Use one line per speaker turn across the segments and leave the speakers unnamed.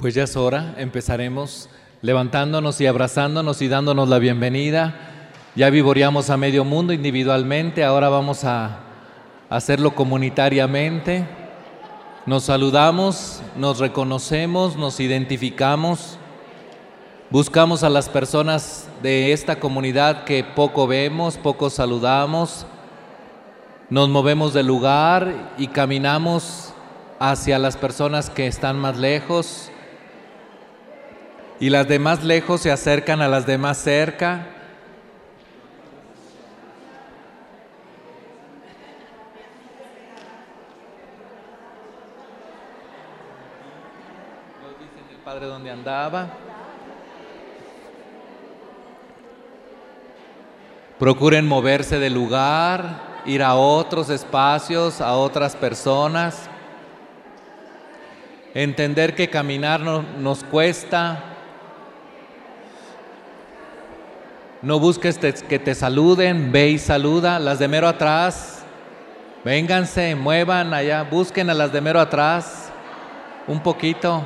Pues ya es hora, empezaremos levantándonos y abrazándonos y dándonos la bienvenida. Ya vivoreamos a medio mundo individualmente, ahora vamos a hacerlo comunitariamente. Nos saludamos, nos reconocemos, nos identificamos, buscamos a las personas de esta comunidad que poco vemos, poco saludamos, nos movemos del lugar y caminamos hacia las personas que están más lejos y las demás lejos se acercan a las demás cerca. Nos dicen el padre dónde andaba. Procuren moverse del lugar, ir a otros espacios, a otras personas. Entender que caminar no, nos cuesta. No busques que te saluden, ve y saluda. Las de mero atrás, vénganse, muevan allá, busquen a las de mero atrás un poquito.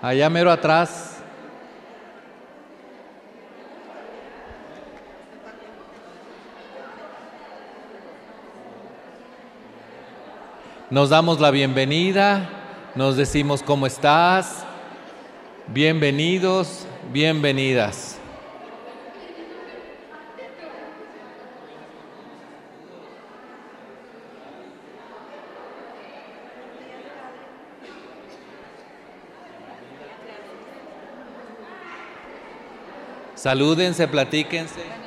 Allá mero atrás. Nos damos la bienvenida, nos decimos cómo estás, bienvenidos, bienvenidas. Salúdense, platíquense.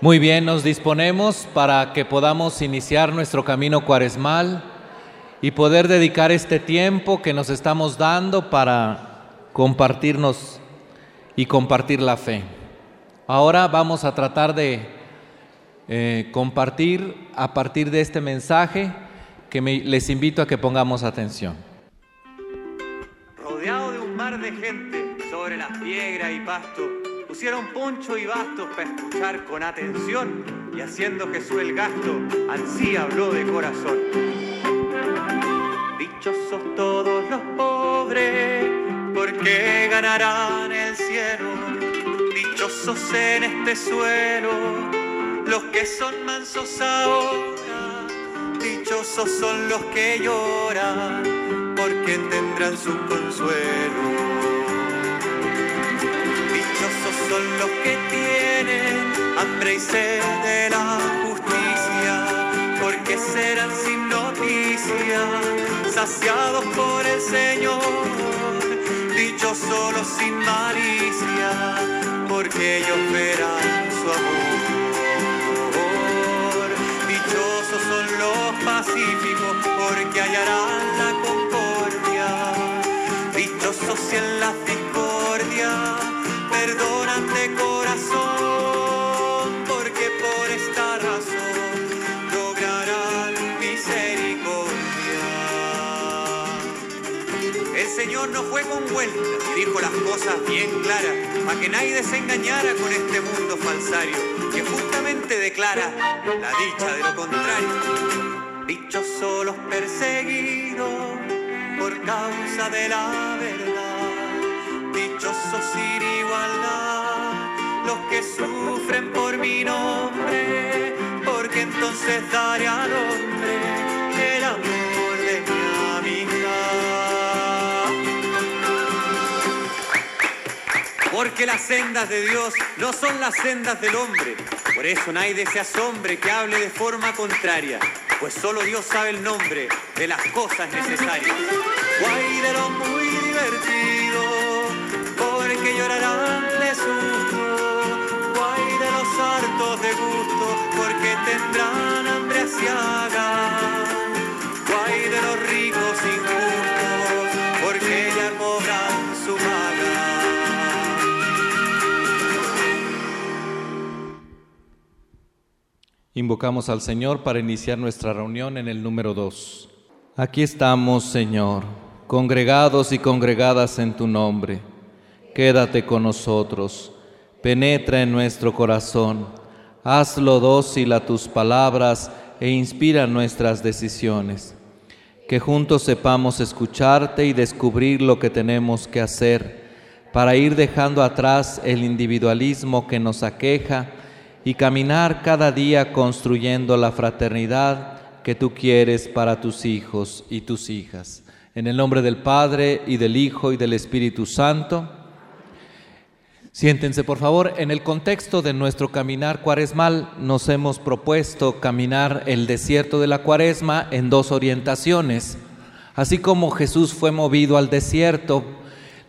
Muy bien, nos disponemos para que podamos iniciar nuestro camino cuaresmal y poder dedicar este tiempo que nos estamos dando para compartirnos y compartir la fe. Ahora vamos a tratar de eh, compartir a partir de este mensaje que me- les invito a que pongamos atención.
Rodeado de un mar de gente sobre las piedras y pasto, pusieron poncho y bastos para escuchar con atención y haciendo Jesús el gasto, ansí habló de corazón. Dichosos todos los pobres, porque ganarán el cielo. Dichosos en este suelo, los que son mansos ahora. Dichosos son los que lloran, porque tendrán su consuelo. Son los que tienen hambre y sed de la justicia, porque serán sin noticia, saciados por el Señor. Dichosos los sin malicia, porque ellos verán su amor. Dichosos son los pacíficos, porque hallarán la concordia. Dichosos en la discordia perdonan de corazón, porque por esta razón lograrán misericordia. El Señor no fue con vueltas y dijo las cosas bien claras, para que nadie se engañara con este mundo falsario, que justamente declara la dicha de lo contrario. Dichosos los perseguidos por causa de la verdad, dichosos sin igualdad, los que sufren por mi nombre, porque entonces daré al hombre el amor de mi amistad. Porque las sendas de Dios no son las sendas del hombre. Por eso nadie se asombre que hable de forma contraria. Pues solo Dios sabe el nombre de las cosas necesarias. Guay de lo muy divertido, de gusto porque tendrán hambre asiaga. Guay de los ricos injustos porque ya cobran su paga.
Invocamos al Señor para iniciar nuestra reunión en el número 2. Aquí estamos, Señor, congregados y congregadas en tu nombre. Quédate con nosotros penetra en nuestro corazón hazlo dócil a tus palabras e inspira nuestras decisiones. Que juntos sepamos escucharte y descubrir lo que tenemos que hacer para ir dejando atrás el individualismo que nos aqueja y caminar cada día construyendo la fraternidad que tú quieres para tus hijos y tus hijas. En el nombre del Padre y del Hijo y del Espíritu Santo. Siéntense, por favor. En el contexto de nuestro caminar cuaresmal, nos hemos propuesto caminar el desierto de la cuaresma en dos orientaciones. Así como Jesús fue movido al desierto,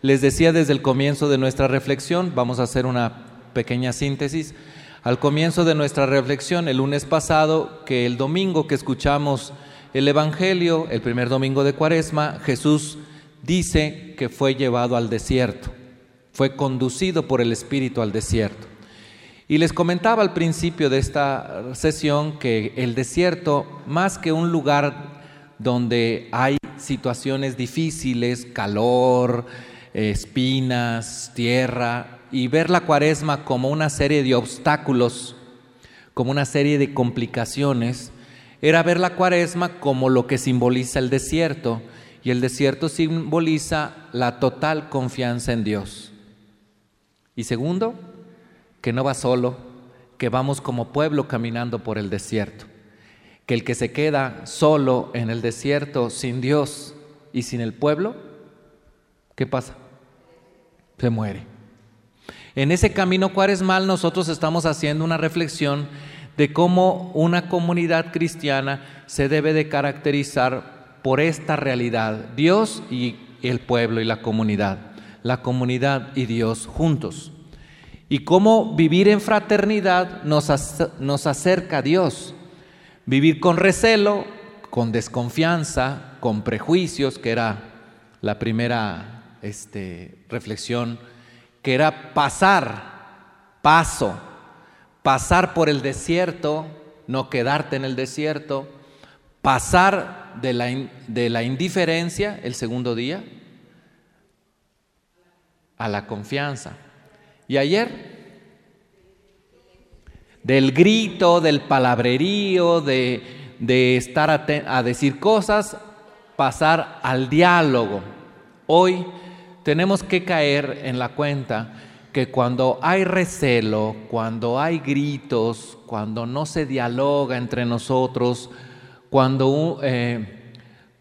les decía desde el comienzo de nuestra reflexión, vamos a hacer una pequeña síntesis, al comienzo de nuestra reflexión el lunes pasado que el domingo que escuchamos el Evangelio, el primer domingo de Cuaresma, Jesús dice que fue llevado al desierto, fue conducido por el Espíritu al desierto. Y les comentaba al principio de esta sesión que el desierto, más que un lugar donde hay situaciones difíciles, calor, espinas, tierra, y ver la cuaresma como una serie de obstáculos, como una serie de complicaciones, era ver la cuaresma como lo que simboliza el desierto, y el desierto simboliza la total confianza en Dios. Y segundo, que no va solo, que vamos como pueblo caminando por el desierto, que el que se queda solo en el desierto sin Dios y sin el pueblo, ¿qué pasa? Se muere. En ese camino cuaresmal nosotros estamos haciendo una reflexión de cómo una comunidad cristiana se debe de caracterizar por esta realidad, Dios y el pueblo y la comunidad, la comunidad y Dios juntos. Y cómo vivir en fraternidad nos, nos acerca a Dios. Vivir con recelo, con desconfianza, con prejuicios, que era la primera este, reflexión que era pasar, paso, pasar por el desierto, no quedarte en el desierto, pasar de la, de la indiferencia el segundo día a la confianza. Y ayer, del grito, del palabrerío, de, de estar a decir cosas, pasar al diálogo. Hoy tenemos que caer en la cuenta que cuando hay recelo, cuando hay gritos, cuando no se dialoga entre nosotros, cuando, eh,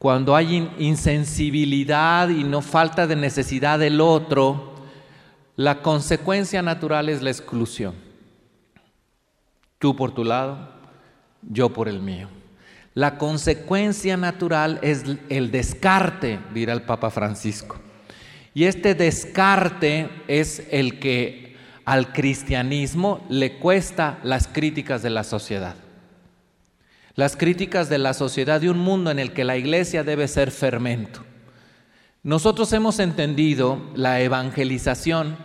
cuando hay insensibilidad y no falta de necesidad del otro, la consecuencia natural es la exclusión. Tú por tu lado, yo por el mío. La consecuencia natural es el descarte, dirá el Papa Francisco. Y este descarte es el que al cristianismo le cuesta las críticas de la sociedad. Las críticas de la sociedad de un mundo en el que la iglesia debe ser fermento. Nosotros hemos entendido la evangelización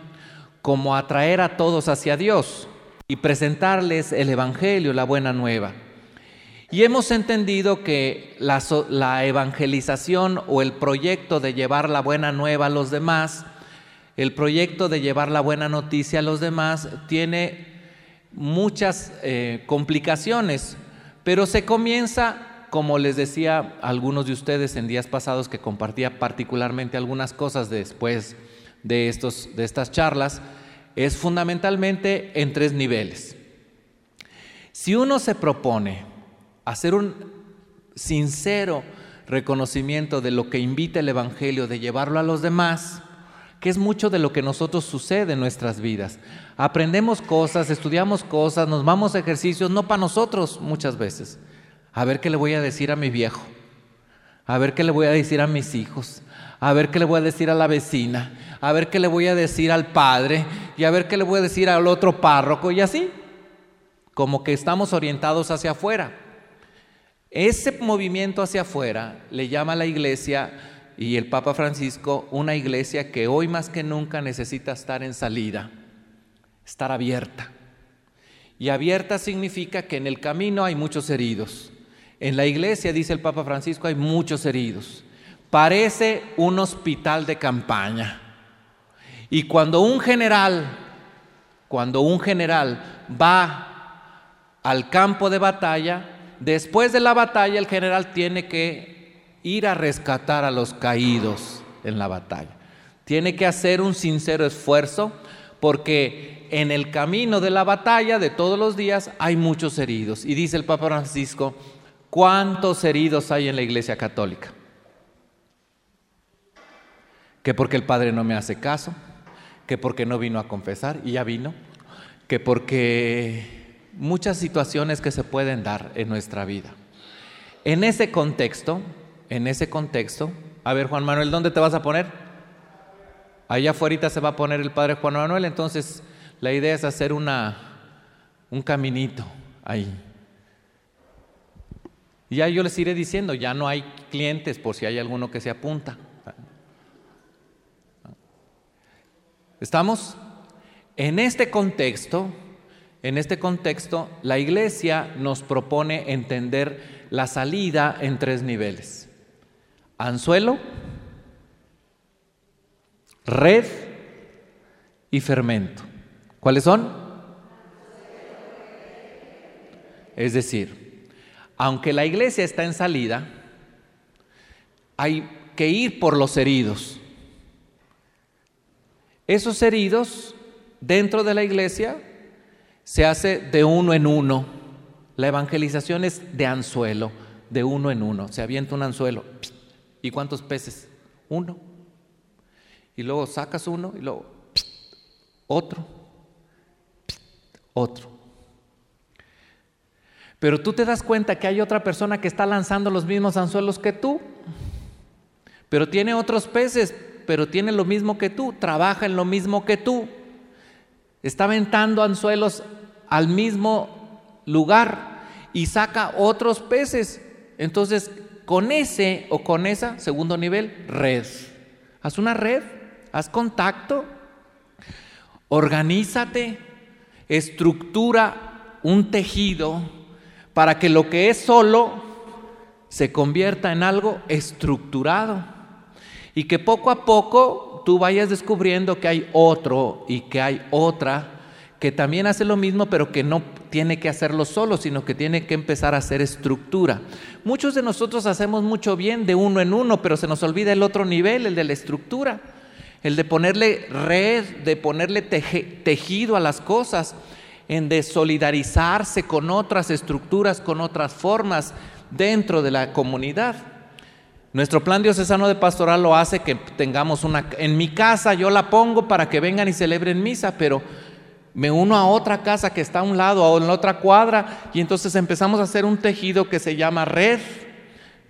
como atraer a todos hacia Dios y presentarles el Evangelio, la buena nueva. Y hemos entendido que la, evangelización o el proyecto de llevar la buena nueva a los demás, el proyecto de llevar la buena noticia a los demás, tiene muchas eh, complicaciones, pero se comienza, como les decía algunos de ustedes en días pasados que compartía particularmente algunas cosas después de, estos, de estas charlas, es fundamentalmente en tres niveles. Si uno se propone hacer un sincero reconocimiento de lo que invita el Evangelio, de llevarlo a los demás, que es mucho de lo que nosotros sucede en nuestras vidas. Aprendemos cosas, estudiamos cosas, nos vamos a ejercicios, no para nosotros muchas veces. A ver qué le voy a decir a mi viejo, a ver qué le voy a decir a mis hijos, a ver qué le voy a decir a la vecina, a ver qué le voy a decir al padre y a ver qué le voy a decir al otro párroco y así, como que estamos orientados hacia afuera. Ese movimiento hacia afuera le llama a la iglesia y el Papa Francisco una iglesia que hoy más que nunca necesita estar en salida, estar abierta. Y abierta significa que en el camino hay muchos heridos. En la iglesia, dice el Papa Francisco, hay muchos heridos. Parece un hospital de campaña. Y cuando un general, cuando un general va al campo de batalla, después de la batalla el general tiene que ir a rescatar a los caídos en la batalla. Tiene que hacer un sincero esfuerzo porque en el camino de la batalla de todos los días hay muchos heridos. Y dice el Papa Francisco, ¿Cuántos heridos hay en la iglesia católica? Que porque el Padre no me hace caso, que porque no vino a confesar y ya vino, que porque muchas situaciones que se pueden dar en nuestra vida. En ese contexto, en ese contexto, a ver Juan Manuel, ¿dónde te vas a poner? Allá afuera se va a poner el Padre Juan Manuel, entonces la idea es hacer un caminito ahí. Y ya yo les iré diciendo, ya no hay clientes por si hay alguno que se apunta. ¿Estamos? En este contexto, en este contexto, la iglesia nos propone entender la salida en tres niveles. Anzuelo, red y fermento. ¿Cuáles son? Es decir, aunque la iglesia está en salida, hay que ir por los heridos. Esos heridos dentro de la iglesia se hace de uno en uno. La evangelización es de anzuelo, de uno en uno. Se avienta un anzuelo. ¿Y cuántos peces? Uno. Y luego sacas uno y luego otro. Otro. Pero tú te das cuenta que hay otra persona que está lanzando los mismos anzuelos que tú, pero tiene otros peces, pero tiene lo mismo que tú, trabaja en lo mismo que tú, está aventando anzuelos al mismo lugar y saca otros peces. Entonces, con ese o con esa, segundo nivel, red. Haz una red, haz contacto, organízate, estructura un tejido para que lo que es solo se convierta en algo estructurado y que poco a poco tú vayas descubriendo que hay otro y que hay otra que también hace lo mismo, pero que no tiene que hacerlo solo, sino que tiene que empezar a hacer estructura. Muchos de nosotros hacemos mucho bien de uno en uno, pero se nos olvida el otro nivel, el de la estructura, el de ponerle red, de ponerle tejido a las cosas en desolidarizarse con otras estructuras, con otras formas dentro de la comunidad. Nuestro plan diocesano de pastoral lo hace que tengamos una... En mi casa yo la pongo para que vengan y celebren misa, pero me uno a otra casa que está a un lado o en la otra cuadra y entonces empezamos a hacer un tejido que se llama red,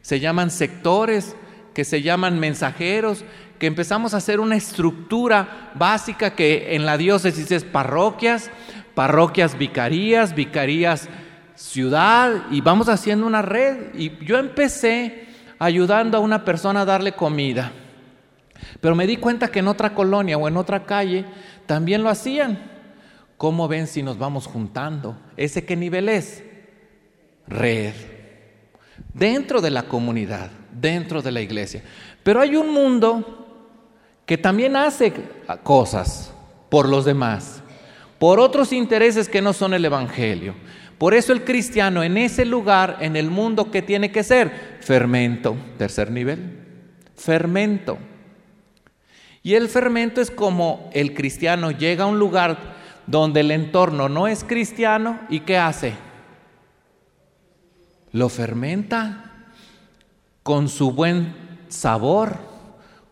se llaman sectores, que se llaman mensajeros, que empezamos a hacer una estructura básica que en la diócesis es parroquias, parroquias vicarías, vicarías ciudad y vamos haciendo una red. Y yo empecé ayudando a una persona a darle comida. Pero me di cuenta que en otra colonia o en otra calle también lo hacían. ¿Cómo ven si nos vamos juntando? ¿Ese qué nivel es? Red. Dentro de la comunidad, dentro de la iglesia. Pero hay un mundo que también hace cosas por los demás por otros intereses que no son el Evangelio. Por eso el cristiano en ese lugar, en el mundo, ¿qué tiene que ser? Fermento, tercer nivel. Fermento. Y el fermento es como el cristiano llega a un lugar donde el entorno no es cristiano y ¿qué hace? Lo fermenta con su buen sabor,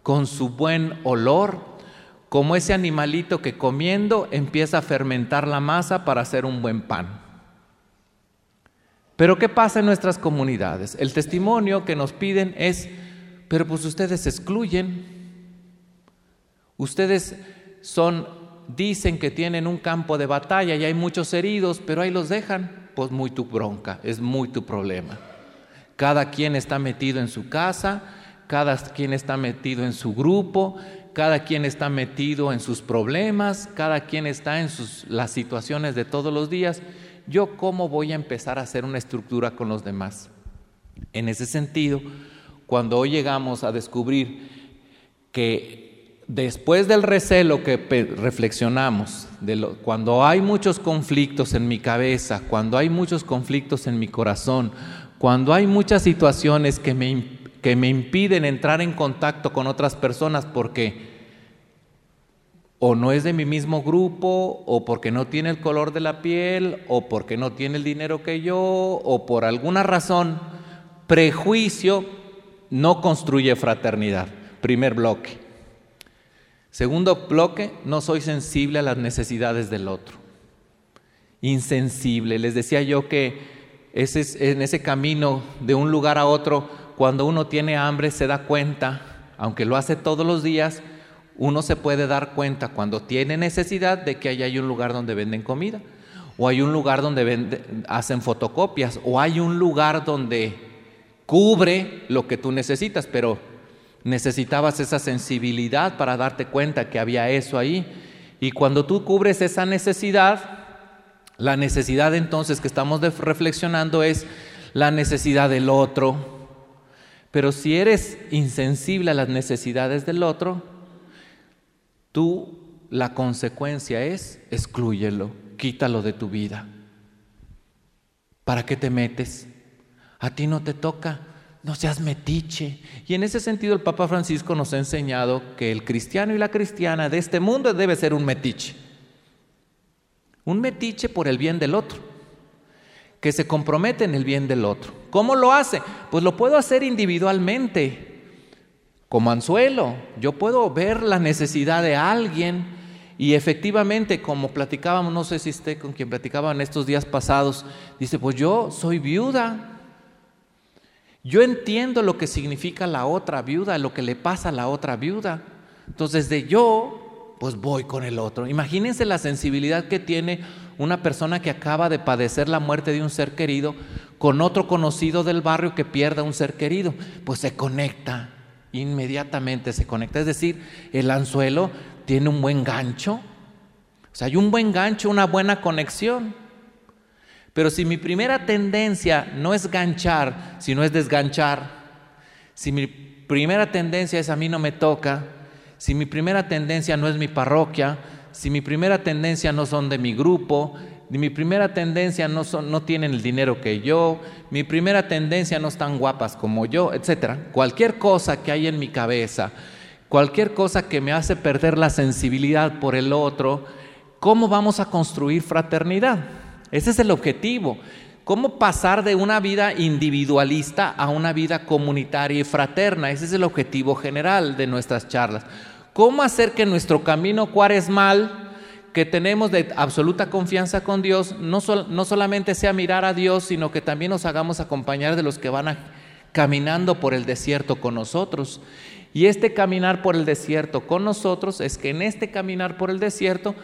con su buen olor, como ese animalito que comiendo empieza a fermentar la masa para hacer un buen pan. Pero ¿qué pasa en nuestras comunidades? El testimonio que nos piden es, pero pues ustedes excluyen, ustedes son, dicen que tienen un campo de batalla y hay muchos heridos, pero ahí los dejan, pues muy tu bronca, es muy tu problema. Cada quien está metido en su casa, cada quien está metido en su grupo, cada quien está metido en sus problemas, cada quien está en sus, las situaciones de todos los días ¿yo cómo voy a empezar a hacer una estructura con los demás? En ese sentido, cuando hoy llegamos a descubrir que después del recelo que reflexionamos, cuando hay muchos conflictos en mi cabeza, cuando hay muchos conflictos en mi corazón, cuando hay muchas situaciones que me, que me impiden entrar en contacto con otras personas porque o no es de mi mismo grupo, o porque no tiene el color de la piel, o porque no tiene el dinero que yo, o por alguna razón, prejuicio no construye fraternidad. Primer bloque. Segundo bloque, no soy sensible a las necesidades del otro. Insensible. Les decía yo que en ese camino de un lugar a otro, cuando uno tiene hambre se da cuenta, aunque lo hace todos los días, uno se puede dar cuenta cuando tiene necesidad de que ahí hay un lugar donde venden comida, o hay un lugar donde hacen fotocopias, o hay un lugar donde cubre lo que tú necesitas, pero necesitabas esa sensibilidad para darte cuenta que había eso ahí. Y cuando tú cubres esa necesidad, la necesidad entonces que estamos reflexionando es la necesidad del otro. Pero si eres insensible a las necesidades del otro, Tú, la consecuencia es, exclúyelo, quítalo de tu vida. ¿Para qué te metes? A ti no te toca, no seas metiche. Y en ese sentido el Papa Francisco nos ha enseñado que el cristiano y la cristiana de este mundo debe ser un metiche. Un metiche por el bien del otro, que se compromete en el bien del otro. ¿Cómo lo hace? Pues lo puedo hacer individualmente, como anzuelo. Yo puedo ver la necesidad de alguien y efectivamente, como platicábamos, no sé si usted con quien platicaba en estos días pasados, dice, pues yo soy viuda. Yo entiendo lo que significa la otra viuda, lo que le pasa a la otra viuda. Entonces de yo, pues voy con el otro. Imagínense la sensibilidad que tiene una persona que acaba de padecer la muerte de un ser querido con otro conocido del barrio que pierda un ser querido. Pues se conecta, inmediatamente se conecta. Es decir, el anzuelo tiene un buen gancho. O sea, hay un buen gancho, una buena conexión. Pero si mi primera tendencia no es ganchar, sino es desganchar, si mi primera tendencia es a mí no me toca, si mi primera tendencia no es mi parroquia, si mi primera tendencia no son de mi grupo, mi primera tendencia no, son, no tienen el dinero que yo, mi primera tendencia no están guapas como yo, etc. Cualquier cosa que hay en mi cabeza, cualquier cosa que me hace perder la sensibilidad por el otro, ¿cómo vamos a construir fraternidad? Ese es el objetivo. ¿Cómo pasar de una vida individualista a una vida comunitaria y fraterna? Ese es el objetivo general de nuestras charlas. ¿Cómo hacer que nuestro camino cuaresmal que tenemos de absoluta confianza con Dios no, no solamente sea mirar a Dios, sino que también nos hagamos acompañar de los que van caminando por el desierto con nosotros. Y este caminar por el desierto con nosotros es que en este caminar por el desierto,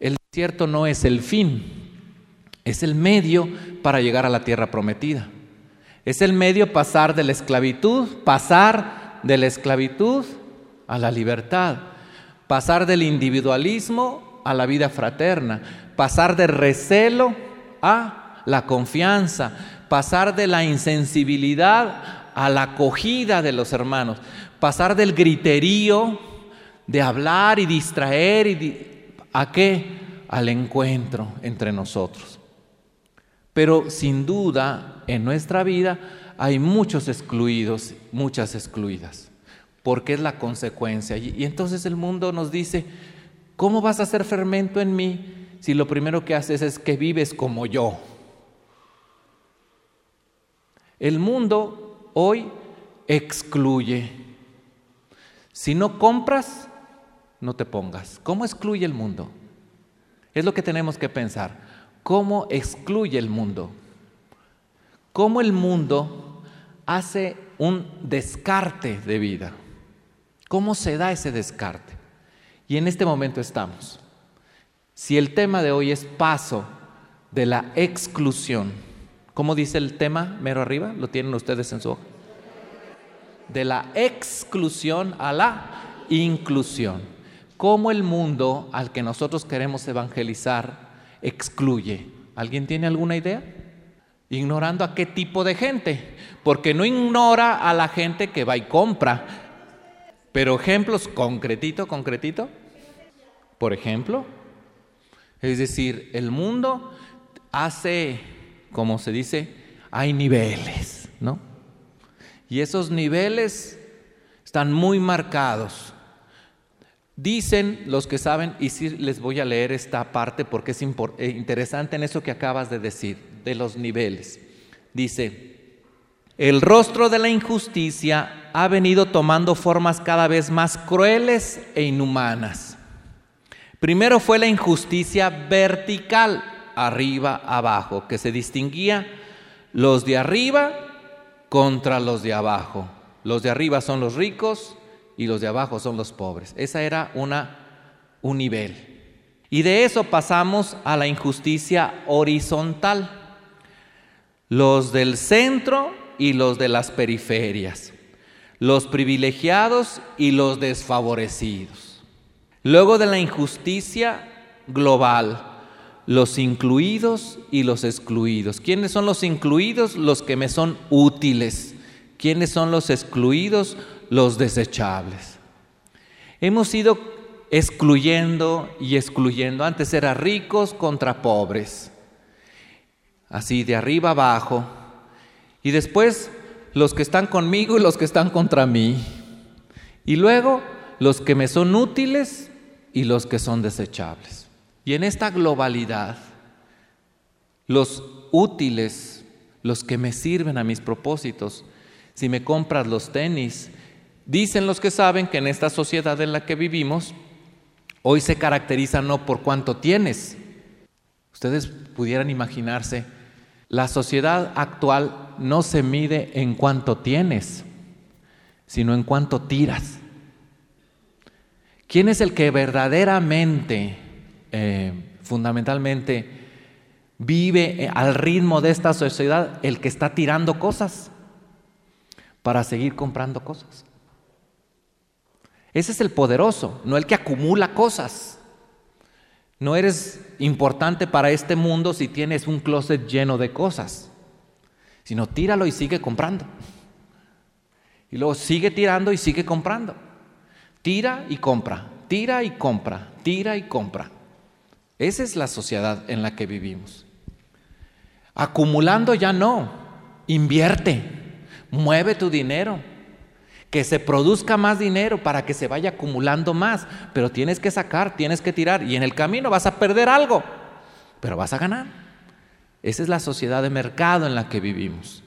el desierto no es el fin, es el medio para llegar a la tierra prometida. Es el medio pasar de la esclavitud, pasar de la esclavitud a la libertad, pasar del individualismo a la vida fraterna, pasar de recelo a la confianza, pasar de la insensibilidad a la acogida de los hermanos, pasar del griterío de hablar y distraer y a qué? Al encuentro entre nosotros. Pero sin duda en nuestra vida hay muchos excluidos, muchas excluidas, porque es la consecuencia. Y entonces el mundo nos dice, ¿Cómo vas a hacer fermento en mí si lo primero que haces es que vives como yo? El mundo hoy excluye. Si no compras, no te pongas. ¿Cómo excluye el mundo? Es lo que tenemos que pensar. ¿Cómo excluye el mundo? ¿Cómo el mundo hace un descarte de vida? ¿Cómo se da ese descarte? Y en este momento estamos. Si el tema de hoy es paso de la exclusión, ¿cómo dice el tema mero arriba? ¿Lo tienen ustedes en su hoja? De la exclusión a la inclusión. ¿Cómo el mundo al que nosotros queremos evangelizar excluye? ¿Alguien tiene alguna idea? Ignorando a qué tipo de gente, porque no ignora a la gente que va y compra. Pero ejemplos concretito, concretito. Por ejemplo, es decir, el mundo hace, como se dice, hay niveles, ¿no? Y esos niveles están muy marcados. Dicen los que saben, y sí les voy a leer esta parte porque es eh, interesante en eso que acabas de decir, de los niveles. Dice, el rostro de la injusticia ha venido tomando formas cada vez más crueles e inhumanas. Primero fue la injusticia vertical, arriba, abajo, que se distinguía los de arriba contra los de abajo. Los de arriba son los ricos, y los de abajo son los pobres. Esa era una, un nivel. Y de eso pasamos a la injusticia horizontal. Los del centro y los de las periferias. Los privilegiados y los desfavorecidos. Luego de la injusticia global, los incluidos y los excluidos. ¿Quiénes son los incluidos? Los que me son útiles. ¿Quiénes son los excluidos? Los desechables. Hemos ido excluyendo y excluyendo. Antes era ricos contra pobres, así de arriba abajo. Y después los que están conmigo y los que están contra mí. Y luego los que me son útiles y los que son desechables. Y en esta globalidad, los útiles, los que me sirven a mis propósitos, si me compras los tenis, Dicen los que saben que en esta sociedad en la que vivimos, hoy se caracteriza no por cuánto tienes. Ustedes pudieran imaginarse, la sociedad actual no se mide en cuánto tienes, sino en cuánto tiras. ¿Quién es el que verdaderamente, eh, fundamentalmente, vive eh, al ritmo de esta sociedad? El que está tirando cosas para seguir comprando cosas. Ese es el poderoso, no el que acumula cosas. No eres importante para este mundo si tienes un closet lleno de cosas, sino tíralo y sigue comprando. Y luego sigue tirando y sigue comprando. Tira y compra, tira y compra, tira y compra. Esa es la sociedad en la que vivimos. Acumulando ya no, invierte, mueve tu dinero que se produzca más dinero para que se vaya acumulando más, pero tienes que sacar, tienes que tirar y en el camino vas a perder algo, pero vas a ganar. Esa es la sociedad de mercado en la que vivimos.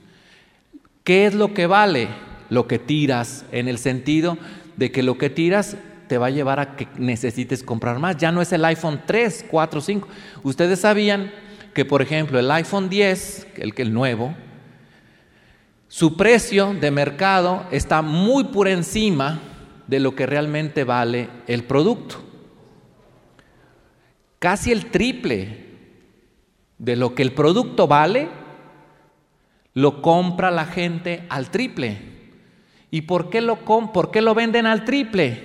¿Qué es lo que vale? Lo que tiras, en el sentido de que lo que tiras te va a llevar a que necesites comprar más. Ya no es el iPhone 3, 4, 5. Ustedes sabían que, por ejemplo, el iPhone 10, el que el nuevo, su precio de mercado está muy por encima de lo que realmente vale el producto. Casi el triple de lo que el producto vale, lo compra la gente al triple. ¿Y por qué lo, lo venden al triple?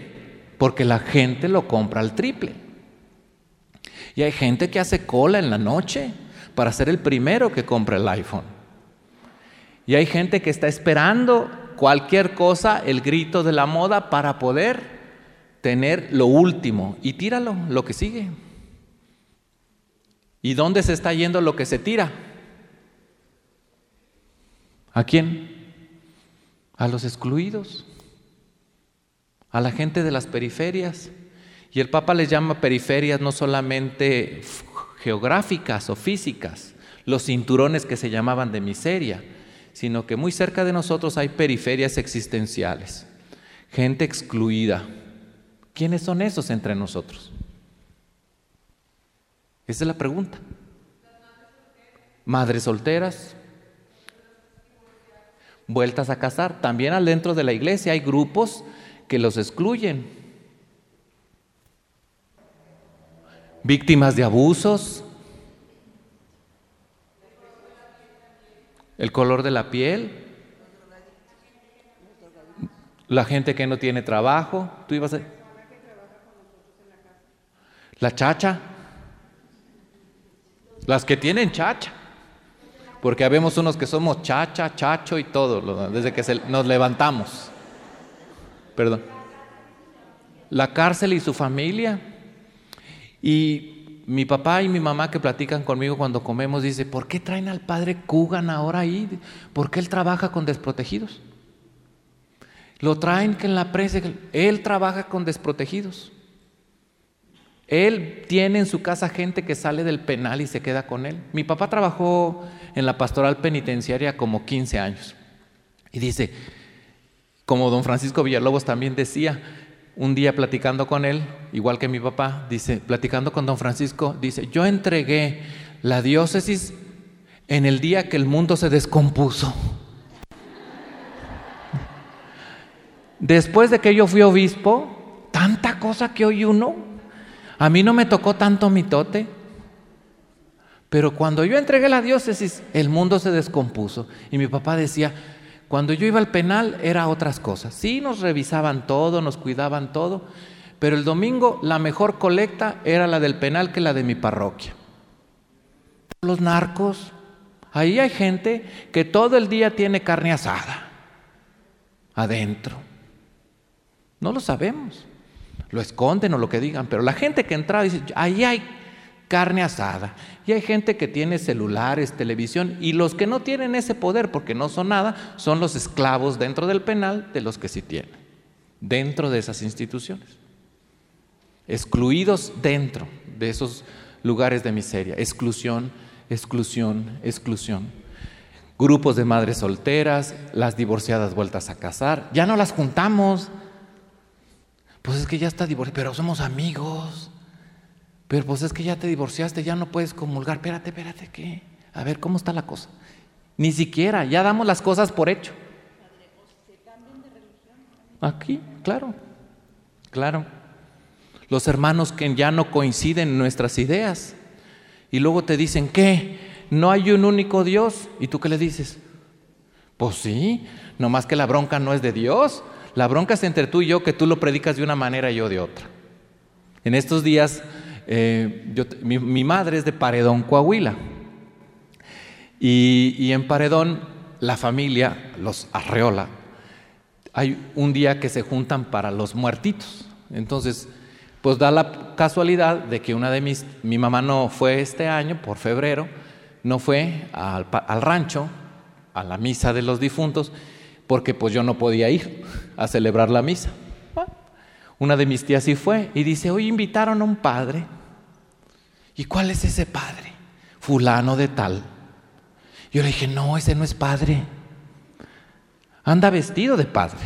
Porque la gente lo compra al triple. Y hay gente que hace cola en la noche para ser el primero que compra el iPhone. Y hay gente que está esperando cualquier cosa, el grito de la moda, para poder tener lo último. Y tíralo, lo que sigue. ¿Y dónde se está yendo lo que se tira? ¿A quién? A los excluidos, a la gente de las periferias. Y el Papa les llama periferias no solamente geográficas o físicas, los cinturones que se llamaban de miseria, sino que muy cerca de nosotros hay periferias existenciales, gente excluida. ¿Quiénes son esos entre nosotros? Esa es la pregunta. Madres solteras, vueltas a casar. También adentro de la iglesia hay grupos que los excluyen. Víctimas de abusos, el color de la piel, la gente que no tiene trabajo, tú ibas a... La chacha, Las que tienen chacha. Porque habemos unos que somos chacha, chacho y todo, desde que nos levantamos. Perdón. La cárcel y su familia. Y mi papá y mi mamá que platican conmigo cuando comemos, dice, ¿por qué traen al padre Kugan ahora ahí? ¿Por qué él trabaja con desprotegidos? Lo traen que en la presa, él trabaja con desprotegidos. Él tiene en su casa gente que sale del penal y se queda con él. Mi papá trabajó en la pastoral penitenciaria como 15 años. Y dice, como don Francisco Villalobos también decía, un día platicando con él, igual que mi papá, dice, platicando con don Francisco, dice, yo entregué la diócesis en el día que el mundo se descompuso. Después de que yo fui obispo, tanta cosa que hoy uno, a mí no me tocó tanto mitote, pero cuando yo entregué la diócesis, el mundo se descompuso. Y mi papá decía, cuando yo iba al penal era otras cosas. Sí, nos revisaban todo, nos cuidaban todo, pero el domingo la mejor colecta era la del penal que la de mi parroquia. Los narcos, ahí hay gente que todo el día tiene carne asada adentro. No lo sabemos. Lo esconden o lo que digan, pero la gente que entra dice, ahí hay carne asada. Y hay gente que tiene celulares, televisión, y los que no tienen ese poder porque no son nada, son los esclavos dentro del penal de los que sí tienen, dentro de esas instituciones. Excluidos dentro de esos lugares de miseria. Exclusión, exclusión, exclusión. Grupos de madres solteras, las divorciadas vueltas a casar. Ya no las juntamos. Pues es que ya está divorciado, pero somos amigos. Pues es que ya te divorciaste, ya no puedes comulgar. Espérate, espérate, ¿qué? A ver, ¿cómo está la cosa? Ni siquiera, ya damos las cosas por hecho. Aquí, claro, claro. Los hermanos que ya no coinciden en nuestras ideas. Y luego te dicen, ¿qué? No hay un único Dios. ¿Y tú qué le dices? Pues sí, nomás que la bronca no es de Dios. La bronca es entre tú y yo, que tú lo predicas de una manera y yo de otra. En estos días, eh, mi, madre es de Paredón, Coahuila. Y, y, en Paredón, la familia, los Arreola, hay un día que se juntan para los muertitos. Entonces, pues da la casualidad de que una de mis, mi mamá no fue este año, por febrero, no fue al, al rancho, a la misa de los difuntos, porque pues yo no podía ir a celebrar la misa. Una de mis tías sí fue y dice, hoy invitaron a un padre. ¿Y cuál es ese padre? Fulano de tal. Yo le dije, no, ese no es padre. Anda vestido de padre.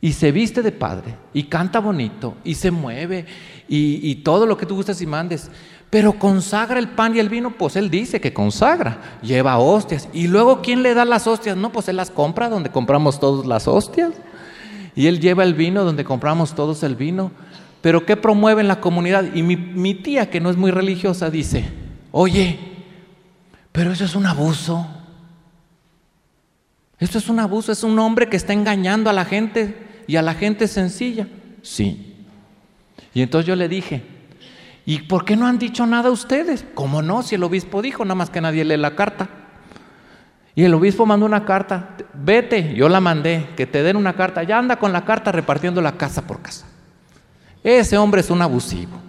Y se viste de padre. Y canta bonito. Y se mueve. Y, todo lo que tú gustas y mandes. Pero consagra el pan y el vino, pues él dice que consagra, lleva hostias. Y luego, ¿quién le da las hostias? No, pues él las compra donde compramos todos las hostias. Y él lleva el vino donde compramos todos el vino. Pero ¿qué promueve en la comunidad? Y mi, tía, que no es muy religiosa, dice, oye, pero eso es un abuso. Esto es un abuso, es un hombre que está engañando a la gente y a la gente sencilla. Sí. Y entonces yo le dije, ¿Y por qué no han dicho nada ustedes? ¿Cómo no? Si el obispo dijo, nada más que nadie lee la carta. Y el obispo mandó una carta, vete, yo la mandé, que te den una carta, ya anda con la carta repartiendo la casa por casa. Ese hombre es un abusivo,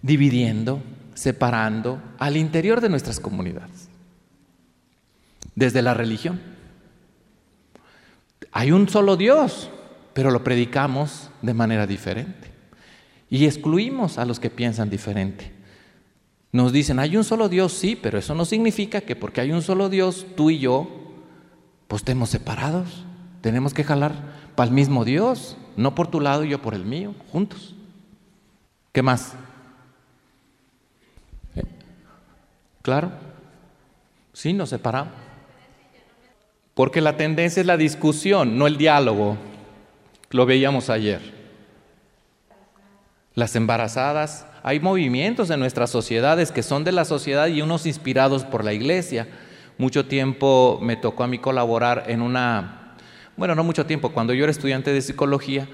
dividiendo, separando al interior de nuestras comunidades, desde la religión. Hay un solo Dios, pero lo predicamos de manera diferente. Y excluimos a los que piensan diferente. Nos dicen, hay un solo Dios, sí, pero eso no significa que porque hay un solo Dios, tú y yo, pues estemos separados. Tenemos que jalar para el mismo Dios, no por tu lado y yo por el mío, juntos. ¿Qué más? ¿Eh? ¿Claro? Sí, nos separamos. Porque la tendencia es la discusión, no el diálogo. Lo veíamos ayer las embarazadas. Hay movimientos en nuestras sociedades que son de la sociedad y unos inspirados por la iglesia. Mucho tiempo me tocó a mí colaborar en una, bueno, no mucho tiempo, cuando yo era estudiante de psicología,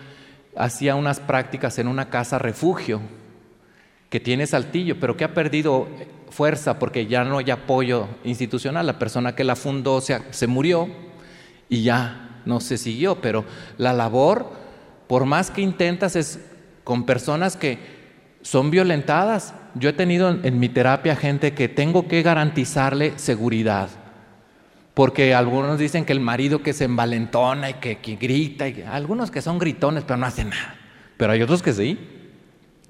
hacía unas prácticas en una casa refugio que tiene saltillo, pero que ha perdido fuerza porque ya no hay apoyo institucional. La persona que la fundó se, se murió y ya no se siguió, pero la labor, por más que intentas, es con personas que son violentadas. Yo he tenido en mi terapia gente que tengo que garantizarle seguridad. Porque algunos dicen que el marido que se envalentona y que, grita, y, algunos que son gritones pero no hacen nada. Pero hay otros que sí.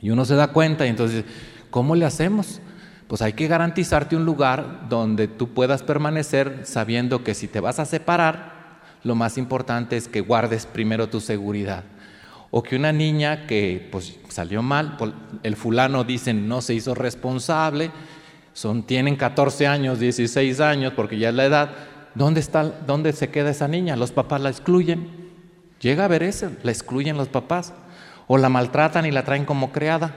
Y uno se da cuenta y entonces, ¿cómo le hacemos? Pues hay que garantizarte un lugar donde tú puedas permanecer sabiendo que si te vas a separar, lo más importante es que guardes primero tu seguridad. O que una niña que pues, salió mal, el fulano dicen no se hizo responsable, son, tienen 14 años, 16 años, porque ya es la edad, ¿dónde, está, ¿dónde se queda esa niña? Los papás la excluyen. Llega a ver eso, la excluyen los papás. O la maltratan y la traen como creada.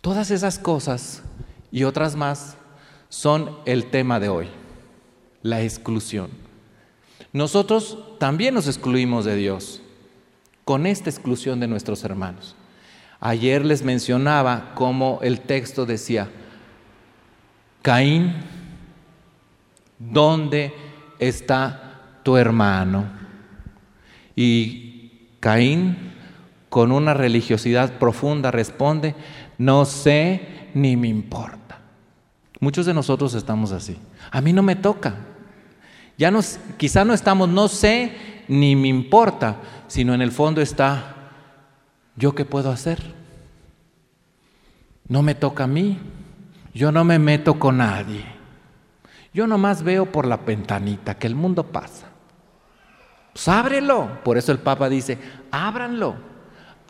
Todas esas cosas y otras más son el tema de hoy, la exclusión. Nosotros también nos excluimos de Dios con esta exclusión de nuestros hermanos. Ayer les mencionaba cómo el texto decía, Caín, ¿dónde está tu hermano? Y Caín, con una religiosidad profunda, responde, no sé ni me importa. Muchos de nosotros estamos así. A mí no me toca, ya nos, quizá no estamos, no sé, ni me importa, sino en el fondo está, ¿yo qué puedo hacer? No me toca a mí, yo no me meto con nadie. Yo nomás veo por la ventanita que el mundo pasa. Pues ábrelo. Por eso el Papa dice, ábranlo,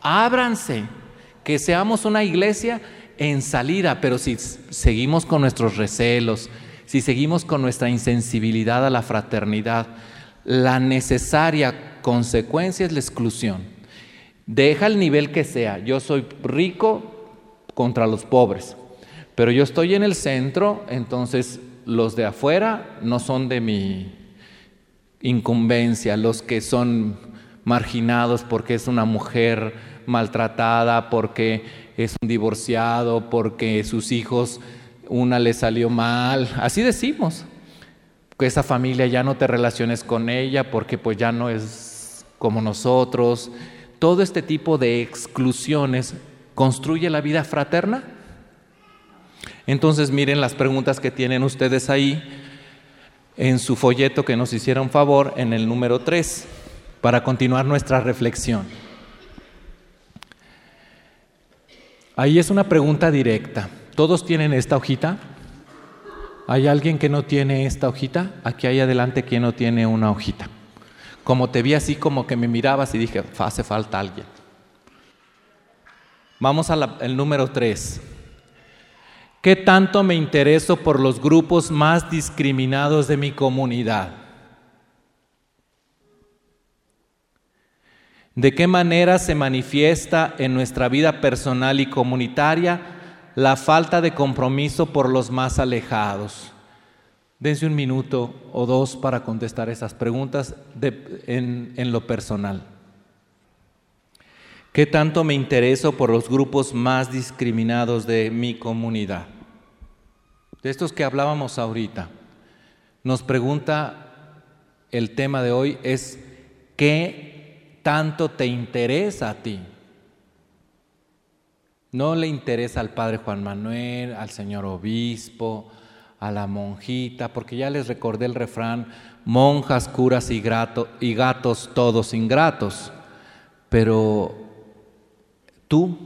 ábranse, que seamos una iglesia en salida, pero si seguimos con nuestros recelos, si seguimos con nuestra insensibilidad a la fraternidad, la necesaria consecuencia es la exclusión. Deja el nivel que sea. Yo soy rico contra los pobres, pero yo estoy en el centro, entonces los de afuera no son de mi incumbencia, los que son marginados porque es una mujer maltratada, porque es un divorciado, porque sus hijos una le salió mal, así decimos, esa familia ya no te relaciones con ella porque pues ya no es como nosotros. Todo este tipo de exclusiones construye la vida fraterna. Entonces miren las preguntas que tienen ustedes ahí en su folleto que nos hicieron favor en el número 3 para continuar nuestra reflexión. Ahí es una pregunta directa. ¿Todos tienen esta hojita? ¿Hay alguien que no tiene esta hojita? Aquí hay adelante quien no tiene una hojita. Como te vi así como que me mirabas y dije, hace falta alguien. Vamos al número 3. ¿Qué tanto me intereso por los grupos más discriminados de mi comunidad? ¿De qué manera se manifiesta en nuestra vida personal y comunitaria la falta de compromiso por los más alejados. Dense un minuto o dos para contestar esas preguntas en, en lo personal. ¿Qué tanto me intereso por los grupos más discriminados de mi comunidad? De estos que hablábamos ahorita. Nos pregunta el tema de hoy es, ¿qué tanto te interesa a ti? No le interesa al padre Juan Manuel, al señor obispo, a la monjita, porque ya les recordé el refrán, monjas, curas y, gatos, todos ingratos. Pero tú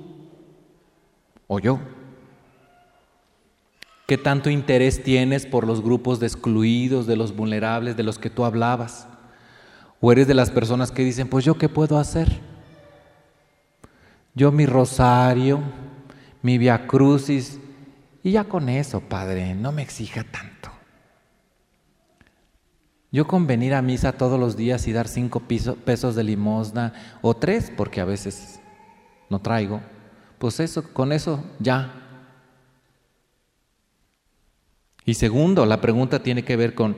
o yo, ¿qué tanto interés tienes por los grupos de excluidos, de los vulnerables, de los que tú hablabas? ¿O eres de las personas que dicen, pues yo qué puedo hacer? yo mi rosario, mi via crucis, y ya con eso, Padre, no me exija tanto. Yo con venir a misa todos los días y dar cinco pesos de limosna, o tres, porque a veces no traigo, pues eso, con eso ya. Y segundo, la pregunta tiene que ver con